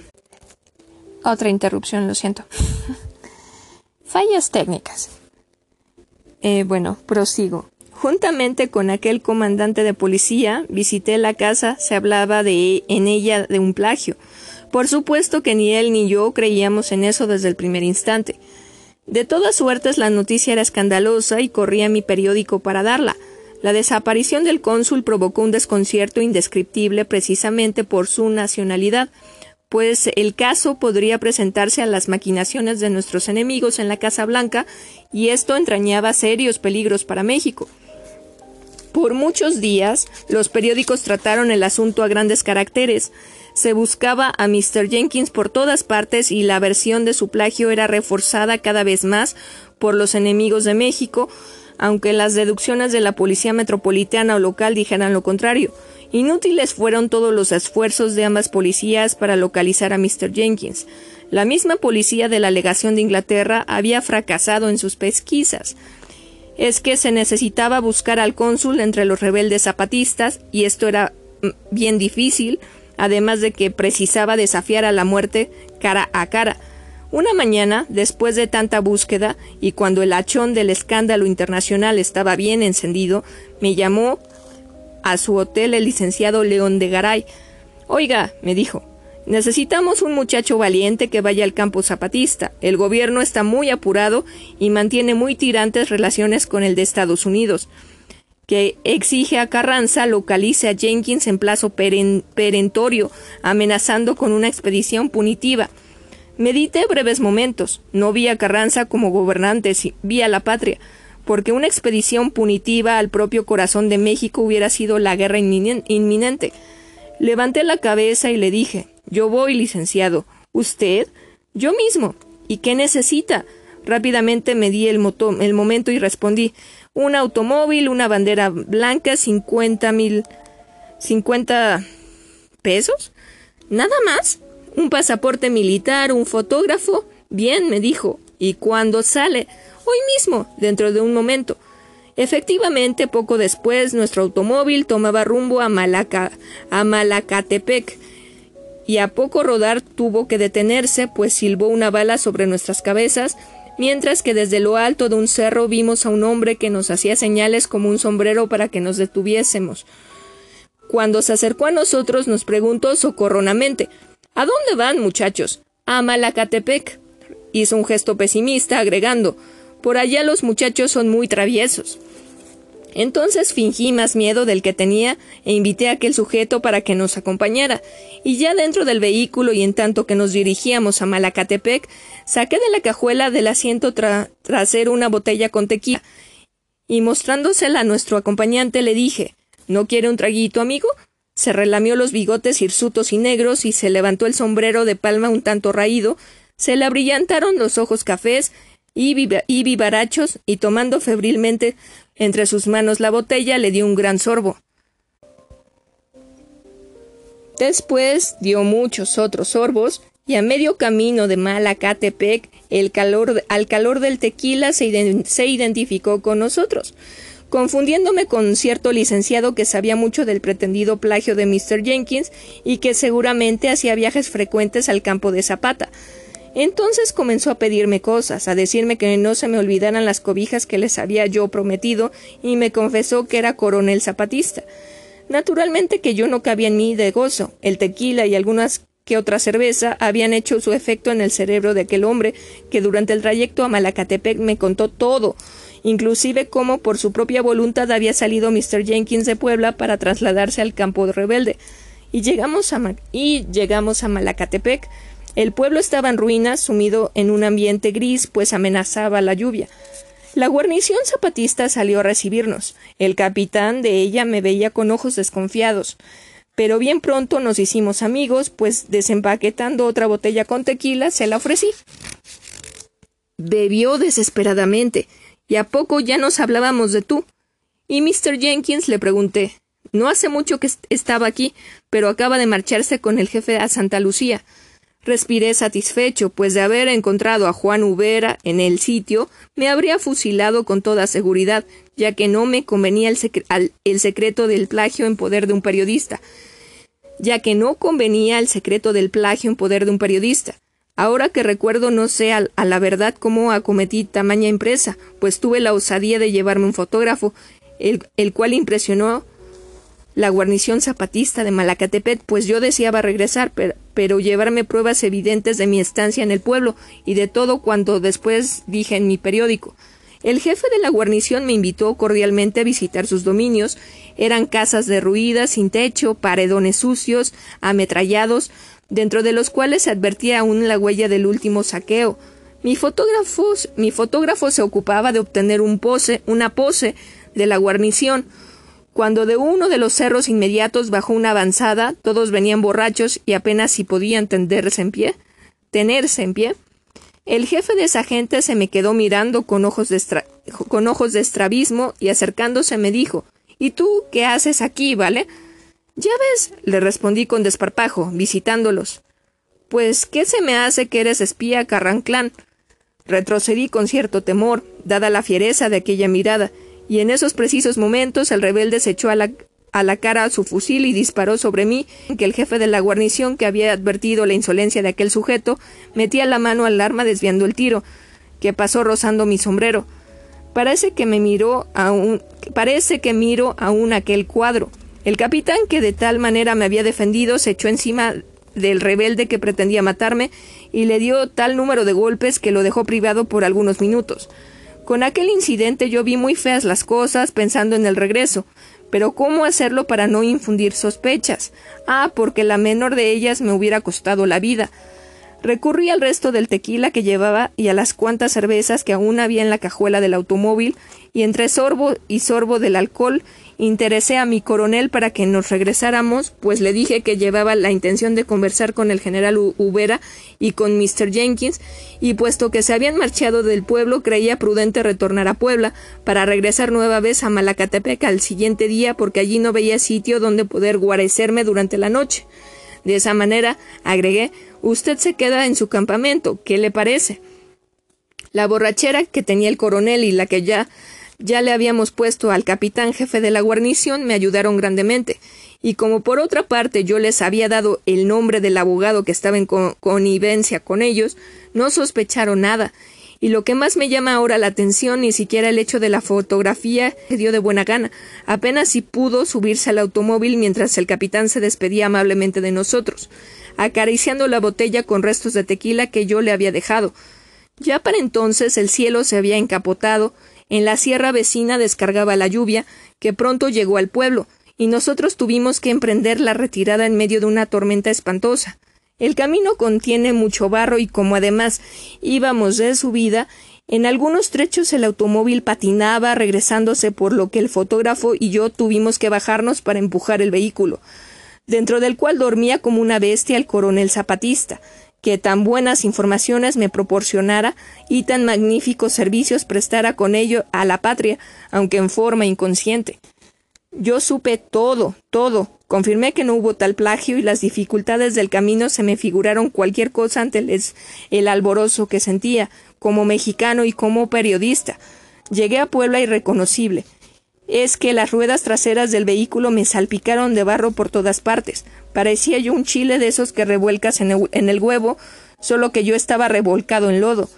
Otra interrupción, lo siento. Fallas técnicas. Eh, bueno, prosigo. Juntamente con aquel comandante de policía, visité la casa, se hablaba de en ella de un plagio. Por supuesto que ni él ni yo creíamos en eso desde el primer instante. De todas suertes la noticia era escandalosa y corría mi periódico para darla. La desaparición del cónsul provocó un desconcierto indescriptible precisamente por su nacionalidad, pues el caso podría presentarse a las maquinaciones de nuestros enemigos en la Casa Blanca y esto entrañaba serios peligros para México. Por muchos días, los periódicos trataron el asunto a grandes caracteres. Se buscaba a Mr. Jenkins por todas partes y la versión de su plagio era reforzada cada vez más por los enemigos de México, aunque las deducciones de la policía metropolitana o local dijeran lo contrario. Inútiles fueron todos los esfuerzos de ambas policías para localizar a Mr. Jenkins. La misma policía de la legación de Inglaterra había fracasado en sus pesquisas es que se necesitaba buscar al cónsul entre los rebeldes zapatistas y esto era mm, bien difícil, además de que precisaba desafiar a la muerte cara a cara. Una mañana, después de tanta búsqueda y cuando el hachón del escándalo internacional estaba bien encendido, me llamó a su hotel el licenciado León de Garay. Oiga, me dijo, Necesitamos un muchacho valiente que vaya al campo zapatista. El gobierno está muy apurado y mantiene muy tirantes relaciones con el de Estados Unidos, que exige a Carranza localice a Jenkins en plazo perentorio, amenazando con una expedición punitiva. Medité breves momentos. No vi a Carranza como gobernante, vi a la patria, porque una expedición punitiva al propio corazón de México hubiera sido la guerra inminente. Levanté la cabeza y le dije yo voy, licenciado. ¿Usted? Yo mismo. ¿Y qué necesita? Rápidamente me di el, el momento y respondí un automóvil, una bandera blanca, cincuenta mil. cincuenta pesos. ¿Nada más? Un pasaporte militar, un fotógrafo. Bien, me dijo. ¿Y cuándo sale? Hoy mismo, dentro de un momento. Efectivamente, poco después, nuestro automóvil tomaba rumbo a Malaca, a Malacatepec y a poco rodar tuvo que detenerse, pues silbó una bala sobre nuestras cabezas, mientras que desde lo alto de un cerro vimos a un hombre que nos hacía señales como un sombrero para que nos detuviésemos. Cuando se acercó a nosotros nos preguntó socorronamente ¿A dónde van, muchachos? A Malacatepec. Hizo un gesto pesimista, agregando Por allá los muchachos son muy traviesos. Entonces fingí más miedo del que tenía e invité a aquel sujeto para que nos acompañara, y ya dentro del vehículo y en tanto que nos dirigíamos a Malacatepec, saqué de la cajuela del asiento trasero una botella con tequila, y mostrándosela a nuestro acompañante le dije ¿No quiere un traguito, amigo? Se relamió los bigotes hirsutos y negros y se levantó el sombrero de palma un tanto raído, se le abrillantaron los ojos cafés y, y vivarachos, y tomando febrilmente entre sus manos la botella le dio un gran sorbo. Después dio muchos otros sorbos, y a medio camino de Malacatepec, el calor, al calor del tequila se, se identificó con nosotros, confundiéndome con cierto licenciado que sabía mucho del pretendido plagio de Mr. Jenkins y que seguramente hacía viajes frecuentes al campo de Zapata. Entonces comenzó a pedirme cosas, a decirme que no se me olvidaran las cobijas que les había yo prometido, y me confesó que era coronel zapatista. Naturalmente que yo no cabía en mí de gozo. El tequila y algunas que otra cerveza habían hecho su efecto en el cerebro de aquel hombre que durante el trayecto a Malacatepec me contó todo, inclusive cómo por su propia voluntad había salido Mr. Jenkins de Puebla para trasladarse al campo rebelde. Y llegamos a, y llegamos a Malacatepec. El pueblo estaba en ruinas, sumido en un ambiente gris, pues amenazaba la lluvia. La guarnición zapatista salió a recibirnos. El capitán de ella me veía con ojos desconfiados. Pero bien pronto nos hicimos amigos, pues desempaquetando otra botella con tequila se la ofrecí. Bebió desesperadamente, y a poco ya nos hablábamos de tú. Y Mr. Jenkins le pregunté No hace mucho que estaba aquí, pero acaba de marcharse con el jefe a Santa Lucía. Respiré satisfecho, pues de haber encontrado a Juan Ubera en el sitio, me habría fusilado con toda seguridad, ya que no me convenía el, secreto del plagio en poder de un periodista. Ya que no convenía el secreto del plagio en poder de un periodista. Ahora que recuerdo no sé a, a la verdad cómo acometí tamaña empresa, pues tuve la osadía de llevarme un fotógrafo, el, el cual impresionó la guarnición zapatista de Malacatepec, pues yo deseaba regresar, pero, llevarme pruebas evidentes de mi estancia en el pueblo y de todo cuanto después dije en mi periódico. El jefe de la guarnición me invitó cordialmente a visitar sus dominios. Eran casas derruidas, sin techo, paredones sucios, ametrallados, dentro de los cuales se advertía aún la huella del último saqueo. Mi fotógrafo, mi fotógrafo se ocupaba de obtener un pose, una pose de la guarnición, cuando de uno de los cerros inmediatos bajó una avanzada, todos venían borrachos y apenas si podían tenderse en pie, tenerse en pie. El jefe de esa gente se me quedó mirando con ojos de, con ojos de estrabismo y acercándose me dijo ¿Y tú qué haces aquí, vale? Ya ves, le respondí con desparpajo, visitándolos. Pues, ¿qué se me hace que eres espía, Carranclán? Retrocedí con cierto temor, dada la fiereza de aquella mirada, y en esos precisos momentos el rebelde se echó a la, a la cara su fusil y disparó sobre mí, que el jefe de la guarnición, que había advertido la insolencia de aquel sujeto, metía la mano al arma desviando el tiro, que pasó rozando mi sombrero. Parece que me miró aún, parece que miro aún aquel cuadro. El capitán, que de tal manera me había defendido, se echó encima del rebelde que pretendía matarme y le dio tal número de golpes que lo dejó privado por algunos minutos. Con aquel incidente yo vi muy feas las cosas pensando en el regreso, pero ¿cómo hacerlo para no infundir sospechas? Ah, porque la menor de ellas me hubiera costado la vida. Recurrí al resto del tequila que llevaba y a las cuantas cervezas que aún había en la cajuela del automóvil, y entre sorbo y sorbo del alcohol Interesé a mi coronel para que nos regresáramos, pues le dije que llevaba la intención de conversar con el general Ubera y con Mr. Jenkins, y puesto que se habían marchado del pueblo, creía prudente retornar a Puebla, para regresar nueva vez a Malacatepec al siguiente día, porque allí no veía sitio donde poder guarecerme durante la noche. De esa manera, agregué, usted se queda en su campamento, ¿qué le parece? La borrachera que tenía el coronel y la que ya ya le habíamos puesto al capitán jefe de la guarnición, me ayudaron grandemente, y como por otra parte yo les había dado el nombre del abogado que estaba en connivencia con ellos, no sospecharon nada, y lo que más me llama ahora la atención ni siquiera el hecho de la fotografía se dio de buena gana. Apenas si pudo subirse al automóvil mientras el capitán se despedía amablemente de nosotros, acariciando la botella con restos de tequila que yo le había dejado. Ya para entonces el cielo se había encapotado, en la sierra vecina descargaba la lluvia, que pronto llegó al pueblo, y nosotros tuvimos que emprender la retirada en medio de una tormenta espantosa. El camino contiene mucho barro y como además íbamos de subida, en algunos trechos el automóvil patinaba regresándose por lo que el fotógrafo y yo tuvimos que bajarnos para empujar el vehículo, dentro del cual dormía como una bestia el coronel zapatista, que tan buenas informaciones me proporcionara y tan magníficos servicios prestara con ello a la patria, aunque en forma inconsciente. Yo supe todo, todo. Confirmé que no hubo tal plagio y las dificultades del camino se me figuraron cualquier cosa ante el, el alborozo que sentía, como mexicano y como periodista. Llegué a Puebla irreconocible. Es que las ruedas traseras del vehículo me salpicaron de barro por todas partes. Parecía yo un chile de esos que revuelcas en el, huevo, solo que yo estaba revolcado en lodo.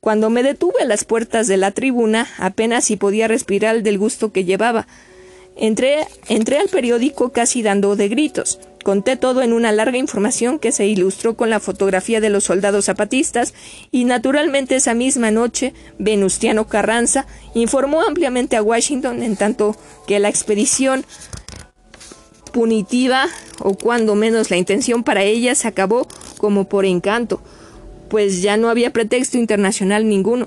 Cuando me detuve a las puertas de la tribuna, apenas si podía respirar del gusto que llevaba. Entré, entré al periódico casi dando de gritos. Conté todo en una larga información que se ilustró con la fotografía de los soldados zapatistas y naturalmente esa misma noche Venustiano Carranza informó ampliamente a Washington en tanto que la expedición punitiva o cuando menos la intención para ella se acabó como por encanto, pues ya no había pretexto internacional ninguno.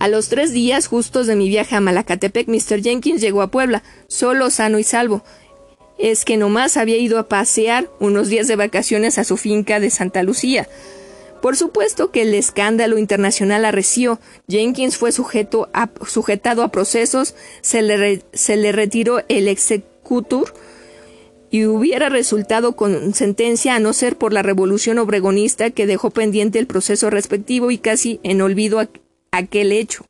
A los tres días justos de mi viaje a Malacatepec, Mr. Jenkins llegó a Puebla, solo, sano y salvo. Es que nomás había ido a pasear unos días de vacaciones a su finca de Santa Lucía. Por supuesto que el escándalo internacional arreció. Jenkins fue sujeto sujetado a procesos, se le, se le retiró el executor y hubiera resultado con sentencia a no ser por la revolución obregonista que dejó pendiente el proceso respectivo y casi en olvido aquel hecho.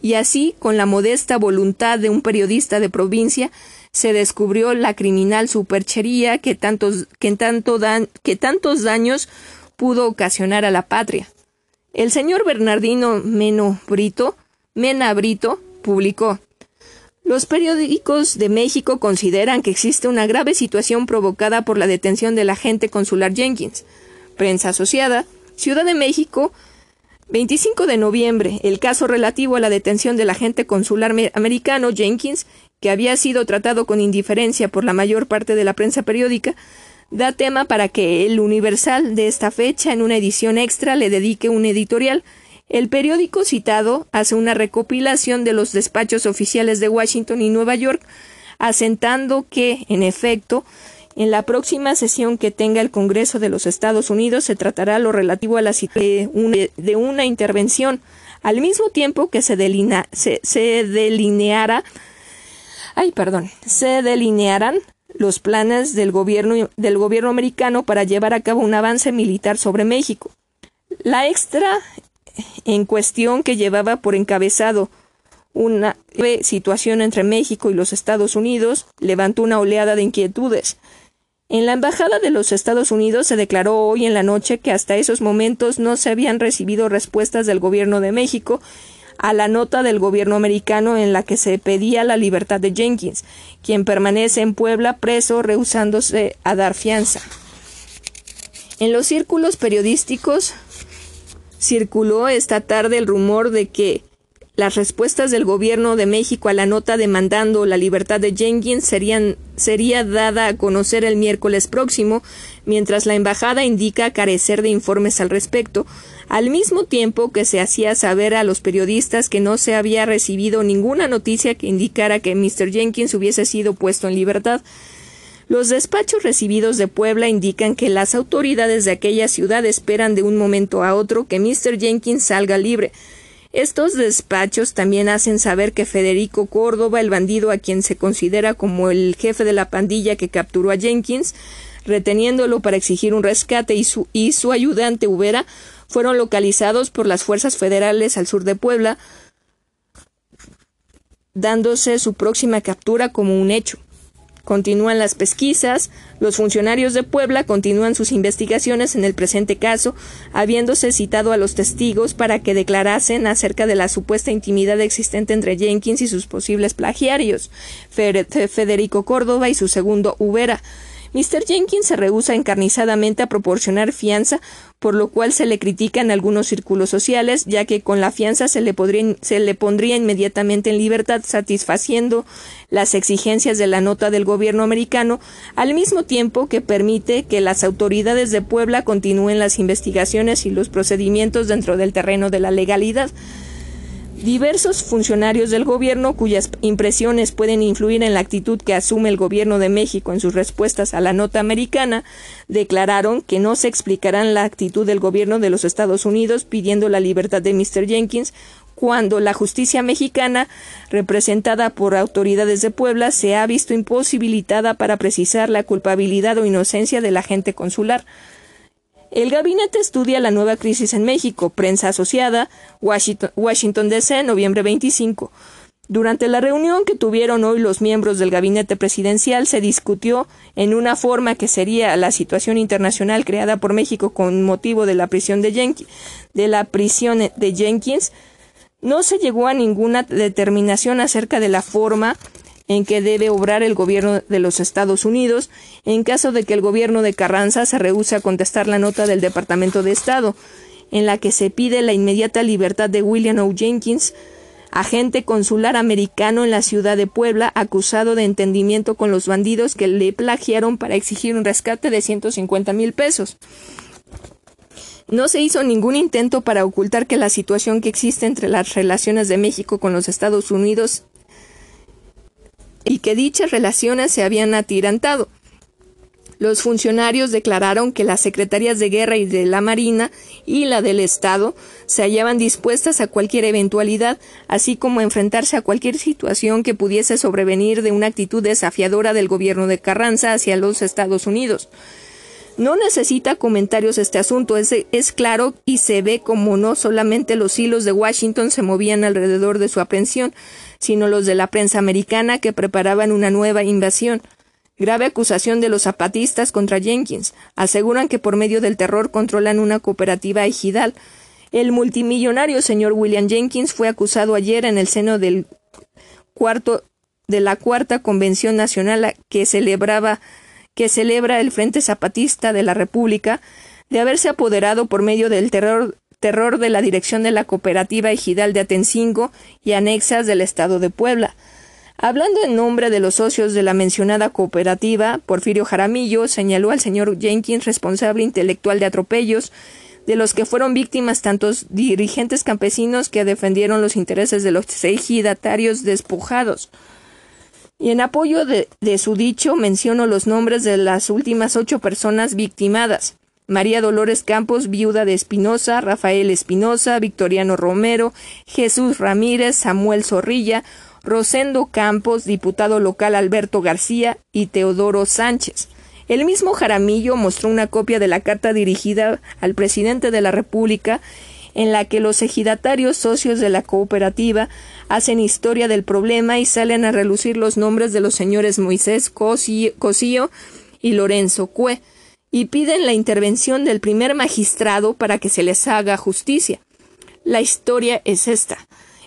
Y así, con la modesta voluntad de un periodista de provincia, se descubrió la criminal superchería que tantos, que, tanto que tantos daños pudo ocasionar a la patria. El señor Bernardino Meno Brito, Mena Brito, publicó Los periódicos de México consideran que existe una grave situación provocada por la detención del agente consular Jenkins. Prensa Asociada, Ciudad de México, 25 de noviembre, el caso relativo a la detención del agente consular americano Jenkins, que había sido tratado con indiferencia por la mayor parte de la prensa periódica, da tema para que el Universal de esta fecha, en una edición extra, le dedique un editorial. El periódico citado hace una recopilación de los despachos oficiales de Washington y Nueva York, asentando que, en efecto, en la próxima sesión que tenga el Congreso de los Estados Unidos se tratará lo relativo a la de una, de una intervención, al mismo tiempo que se, se, delineara, ay, perdón, se delinearán los planes del gobierno, del gobierno americano para llevar a cabo un avance militar sobre México. La extra en cuestión que llevaba por encabezado una situación entre México y los Estados Unidos levantó una oleada de inquietudes. En la Embajada de los Estados Unidos se declaró hoy en la noche que hasta esos momentos no se habían recibido respuestas del Gobierno de México a la nota del gobierno americano en la que se pedía la libertad de Jenkins, quien permanece en Puebla preso rehusándose a dar fianza. En los círculos periodísticos circuló esta tarde el rumor de que las respuestas del gobierno de México a la nota demandando la libertad de Jenkins serían, sería dada a conocer el miércoles próximo, mientras la embajada indica carecer de informes al respecto, al mismo tiempo que se hacía saber a los periodistas que no se había recibido ninguna noticia que indicara que Mr. Jenkins hubiese sido puesto en libertad. Los despachos recibidos de Puebla indican que las autoridades de aquella ciudad esperan de un momento a otro que Mr. Jenkins salga libre, estos despachos también hacen saber que Federico Córdoba, el bandido a quien se considera como el jefe de la pandilla que capturó a Jenkins, reteniéndolo para exigir un rescate, y su, y su ayudante Ubera fueron localizados por las fuerzas federales al sur de Puebla, dándose su próxima captura como un hecho. Continúan las pesquisas, los funcionarios de Puebla continúan sus investigaciones en el presente caso, habiéndose citado a los testigos para que declarasen acerca de la supuesta intimidad existente entre Jenkins y sus posibles plagiarios, Federico Córdoba y su segundo Ubera. Mr. Jenkins se rehúsa encarnizadamente a proporcionar fianza, por lo cual se le critica en algunos círculos sociales, ya que con la fianza se le, se le pondría inmediatamente en libertad, satisfaciendo las exigencias de la nota del gobierno americano, al mismo tiempo que permite que las autoridades de Puebla continúen las investigaciones y los procedimientos dentro del terreno de la legalidad. Diversos funcionarios del gobierno cuyas impresiones pueden influir en la actitud que asume el gobierno de México en sus respuestas a la nota americana declararon que no se explicarán la actitud del gobierno de los Estados Unidos pidiendo la libertad de Mr. Jenkins cuando la justicia mexicana, representada por autoridades de Puebla, se ha visto imposibilitada para precisar la culpabilidad o inocencia del agente consular. El gabinete estudia la nueva crisis en México, prensa asociada, Washington, D.C., noviembre 25. Durante la reunión que tuvieron hoy los miembros del gabinete presidencial se discutió en una forma que sería la situación internacional creada por México con motivo de la prisión de, la prisión de Jenkins. No se llegó a ninguna determinación acerca de la forma en que debe obrar el gobierno de los Estados Unidos en caso de que el gobierno de Carranza se rehúse a contestar la nota del Departamento de Estado, en la que se pide la inmediata libertad de William O. Jenkins, agente consular americano en la ciudad de Puebla, acusado de entendimiento con los bandidos que le plagiaron para exigir un rescate de 150 mil pesos. No se hizo ningún intento para ocultar que la situación que existe entre las relaciones de México con los Estados Unidos y que dichas relaciones se habían atirantado. Los funcionarios declararon que las secretarías de guerra y de la Marina y la del Estado se hallaban dispuestas a cualquier eventualidad, así como a enfrentarse a cualquier situación que pudiese sobrevenir de una actitud desafiadora del gobierno de Carranza hacia los Estados Unidos. No necesita comentarios este asunto, es, es, claro y se ve como no solamente los hilos de Washington se movían alrededor de su aprehensión, sino los de la prensa americana que preparaban una nueva invasión. Grave acusación de los zapatistas contra Jenkins. Aseguran que por medio del terror controlan una cooperativa ejidal. El multimillonario señor William Jenkins fue acusado ayer en el seno del cuarto de la cuarta convención nacional que celebraba que celebra el Frente Zapatista de la República de haberse apoderado por medio del terror terror de la dirección de la cooperativa ejidal de Atencingo y anexas del estado de Puebla. Hablando en nombre de los socios de la mencionada cooperativa, Porfirio Jaramillo señaló al señor Jenkins responsable intelectual de atropellos, de los que fueron víctimas tantos dirigentes campesinos que defendieron los intereses de los ejidatarios despojados. Y en apoyo de, de su dicho menciono los nombres de las últimas ocho personas victimadas. María Dolores Campos, viuda de Espinosa, Rafael Espinosa, Victoriano Romero, Jesús Ramírez, Samuel Zorrilla, Rosendo Campos, diputado local Alberto García y Teodoro Sánchez. El mismo Jaramillo mostró una copia de la carta dirigida al presidente de la República en la que los ejidatarios socios de la cooperativa hacen historia del problema y salen a relucir los nombres de los señores Moisés Cosío y Lorenzo Cue y piden la intervención del primer magistrado para que se les haga justicia. La historia es esta.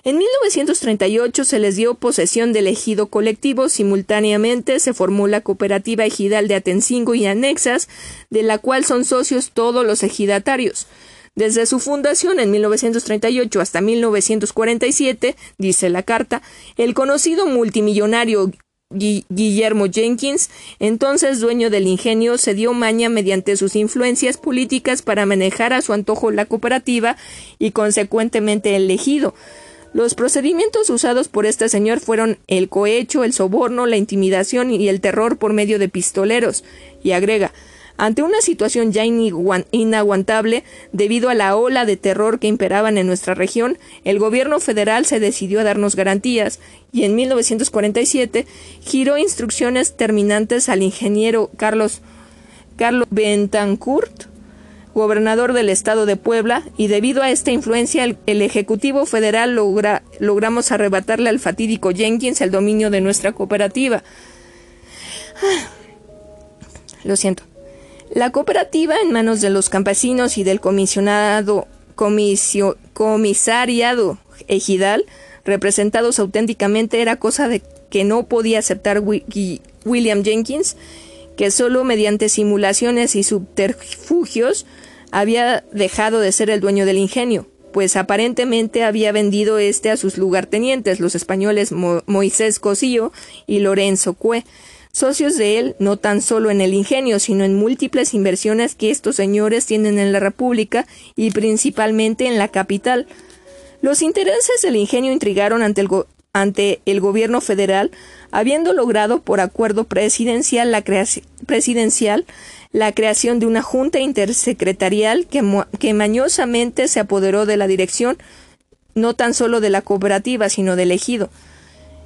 En 1938 se les dio posesión del ejido colectivo, simultáneamente se formó la cooperativa ejidal de Atencingo y anexas, de la cual son socios todos los ejidatarios. Desde su fundación en 1938 hasta 1947, dice la carta, el conocido multimillonario Guillermo Jenkins, entonces dueño del ingenio, se dio maña mediante sus influencias políticas para manejar a su antojo la cooperativa y consecuentemente el ejido. Los procedimientos usados por este señor fueron el cohecho, el soborno, la intimidación y el terror por medio de pistoleros. Y agrega ante una situación ya inaguantable debido a la ola de terror que imperaban en nuestra región, el gobierno federal se decidió a darnos garantías y en 1947 giró instrucciones terminantes al ingeniero Carlos, Carlos Bentancourt, gobernador del estado de Puebla, y debido a esta influencia el, Ejecutivo Federal logra, logramos arrebatarle al fatídico Jenkins el dominio de nuestra cooperativa. Ah, lo siento. La cooperativa, en manos de los campesinos y del comisionado comisariado ejidal, representados auténticamente, era cosa de que no podía aceptar William Jenkins, que solo mediante simulaciones y subterfugios había dejado de ser el dueño del ingenio, pues aparentemente había vendido este a sus lugartenientes, los españoles Moisés Cosío y Lorenzo Cue, socios de él no tan solo en el ingenio, sino en múltiples inversiones que estos señores tienen en la República y principalmente en la capital. Los intereses del ingenio intrigaron ante el, ante el gobierno federal, habiendo logrado por acuerdo presidencial la, presidencial la creación de una junta intersecretarial que, que mañosamente se apoderó de la dirección no tan solo de la cooperativa, sino del ejido.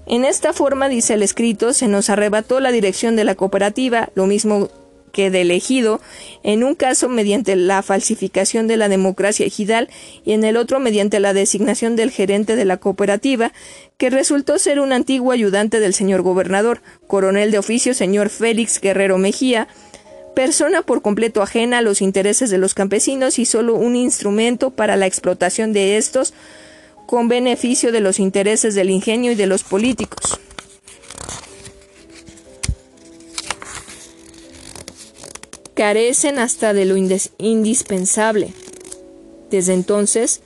En esta forma, dice el escrito, se nos arrebató la dirección de la cooperativa, lo mismo que de elegido, en un caso mediante la falsificación de la democracia ejidal y en el otro mediante la designación del gerente de la cooperativa, que resultó ser un antiguo ayudante del señor gobernador, coronel de oficio señor Félix Guerrero Mejía, persona por completo ajena a los intereses de los campesinos y solo un instrumento para la explotación de estos con beneficio de los intereses del ingenio y de los políticos. carecen hasta de lo indispensable. Desde entonces,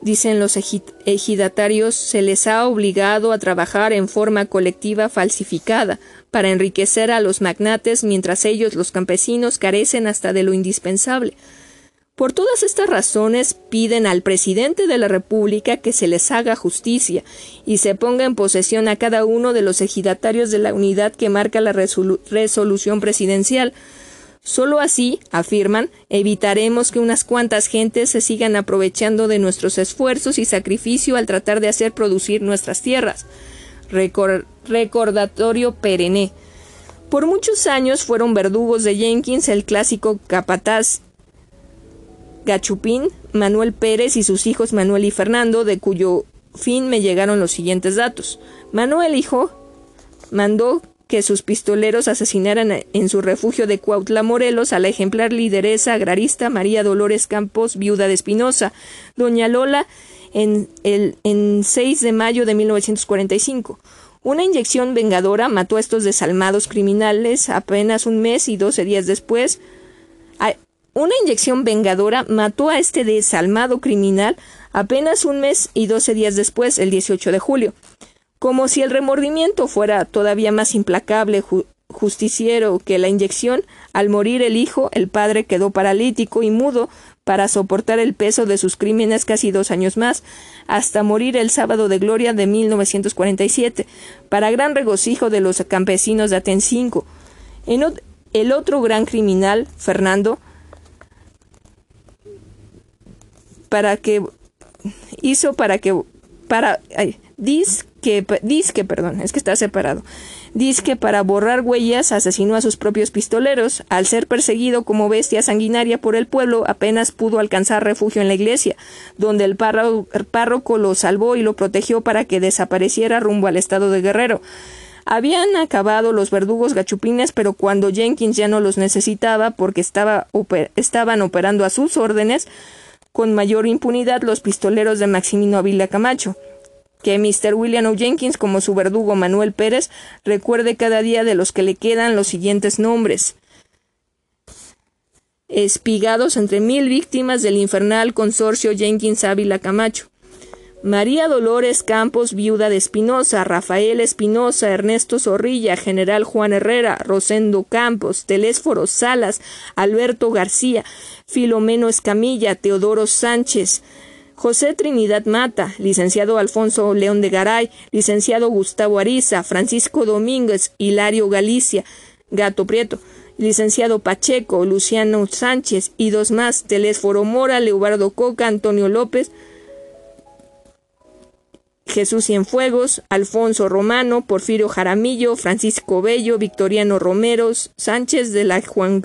dicen los ejidatarios, se les ha obligado a trabajar en forma colectiva falsificada para enriquecer a los magnates mientras ellos, los campesinos, carecen hasta de lo indispensable. Por todas estas razones piden al presidente de la República que se les haga justicia y se ponga en posesión a cada uno de los ejidatarios de la unidad que marca la resolución presidencial, Solo así, afirman, evitaremos que unas cuantas gentes se sigan aprovechando de nuestros esfuerzos y sacrificio al tratar de hacer producir nuestras tierras. recordatorio perenne. Por muchos años fueron verdugos de Jenkins el clásico capataz Gachupín, Manuel Pérez y sus hijos Manuel y Fernando, de cuyo fin me llegaron los siguientes datos. Manuel, hijo, mandó que sus pistoleros asesinaran en su refugio de Cuautla, Morelos, a la ejemplar lideresa agrarista María Dolores Campos, viuda de Espinosa, doña Lola, en el en 6 de mayo de 1945. Una inyección vengadora mató a estos desalmados criminales apenas un mes y doce días después. Una inyección vengadora mató a este desalmado criminal apenas un mes y doce días después, el 18 de julio. Como si el remordimiento fuera todavía más implacable, justiciero que la inyección, al morir el hijo, el padre quedó paralítico y mudo para soportar el peso de sus crímenes casi dos años más, hasta morir el sábado de gloria de 1947, para gran regocijo de los campesinos de Atencinco. En el otro gran criminal, Fernando, para que hizo para que para que disque, perdón, es que está separado. que para borrar huellas asesinó a sus propios pistoleros. Al ser perseguido como bestia sanguinaria por el pueblo, apenas pudo alcanzar refugio en la iglesia, donde el párroco lo salvó y lo protegió para que desapareciera rumbo al estado de Guerrero. Habían acabado los verdugos gachupines, pero cuando Jenkins ya no los necesitaba porque estaba estaban operando a sus órdenes, con mayor impunidad los pistoleros de Maximino Avila Camacho que Mr. William O. Jenkins, como su verdugo Manuel Pérez, recuerde cada día de los que le quedan los siguientes nombres. Espigados entre mil víctimas del infernal consorcio Jenkins Ávila Camacho. María Dolores Campos, viuda de Espinosa, Rafael Espinosa, Ernesto Zorrilla, General Juan Herrera, Rosendo Campos, Telésforo Salas, Alberto García, Filomeno Escamilla, Teodoro Sánchez, José Trinidad Mata, licenciado Alfonso León de Garay, licenciado Gustavo Ariza, Francisco Domínguez, Hilario Galicia, Gato Prieto, licenciado Pacheco, Luciano Sánchez y dos más, Telésforo Mora, Leobardo Coca, Antonio López, Jesús Cienfuegos, Alfonso Romano, Porfirio Jaramillo, Francisco Bello, Victoriano Romero, Sánchez de la Juan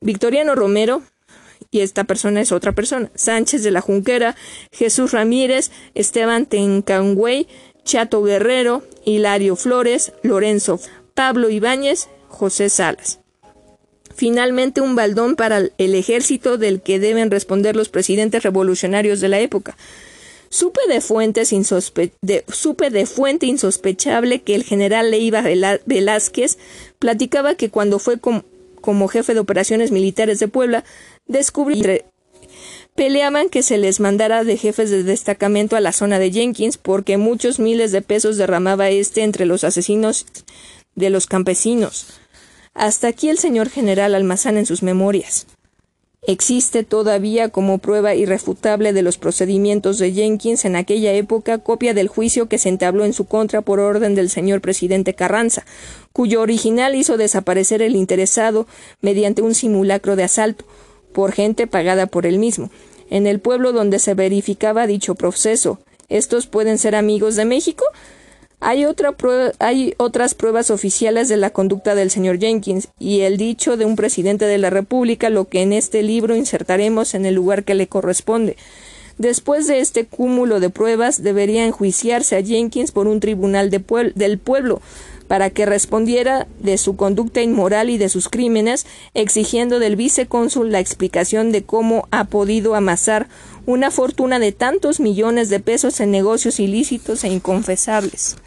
Victoriano Romero, y esta persona es otra persona. Sánchez de la Junquera, Jesús Ramírez, Esteban Tencangüey, Chato Guerrero, Hilario Flores, Lorenzo, Pablo Ibáñez, José Salas. Finalmente, un baldón para el ejército del que deben responder los presidentes revolucionarios de la época. Supe de, fuentes fuente insospechable que el general Leiva Velázquez platicaba que cuando fue como jefe de operaciones militares de Puebla, descubrió peleaban que se les mandara de jefes de destacamento a la zona de Jenkins porque muchos miles de pesos derramaba este entre los asesinos de los campesinos. Hasta aquí el señor general Almazán en sus memorias. Existe todavía como prueba irrefutable de los procedimientos de Jenkins en aquella época copia del juicio que se entabló en su contra por orden del señor presidente Carranza, cuyo original hizo desaparecer el interesado mediante un simulacro de asalto, por gente pagada por él mismo, en el pueblo donde se verificaba dicho proceso. ¿Estos pueden ser amigos de México? Hay, otra hay otras pruebas oficiales de la conducta del señor Jenkins y el dicho de un presidente de la República, lo que en este libro insertaremos en el lugar que le corresponde. Después de este cúmulo de pruebas, debería enjuiciarse a Jenkins por un tribunal del pueblo para que respondiera de su conducta inmoral y de sus crímenes, exigiendo del vicecónsul la explicación de cómo ha podido amasar una fortuna de tantos millones de pesos en negocios ilícitos e inconfesables.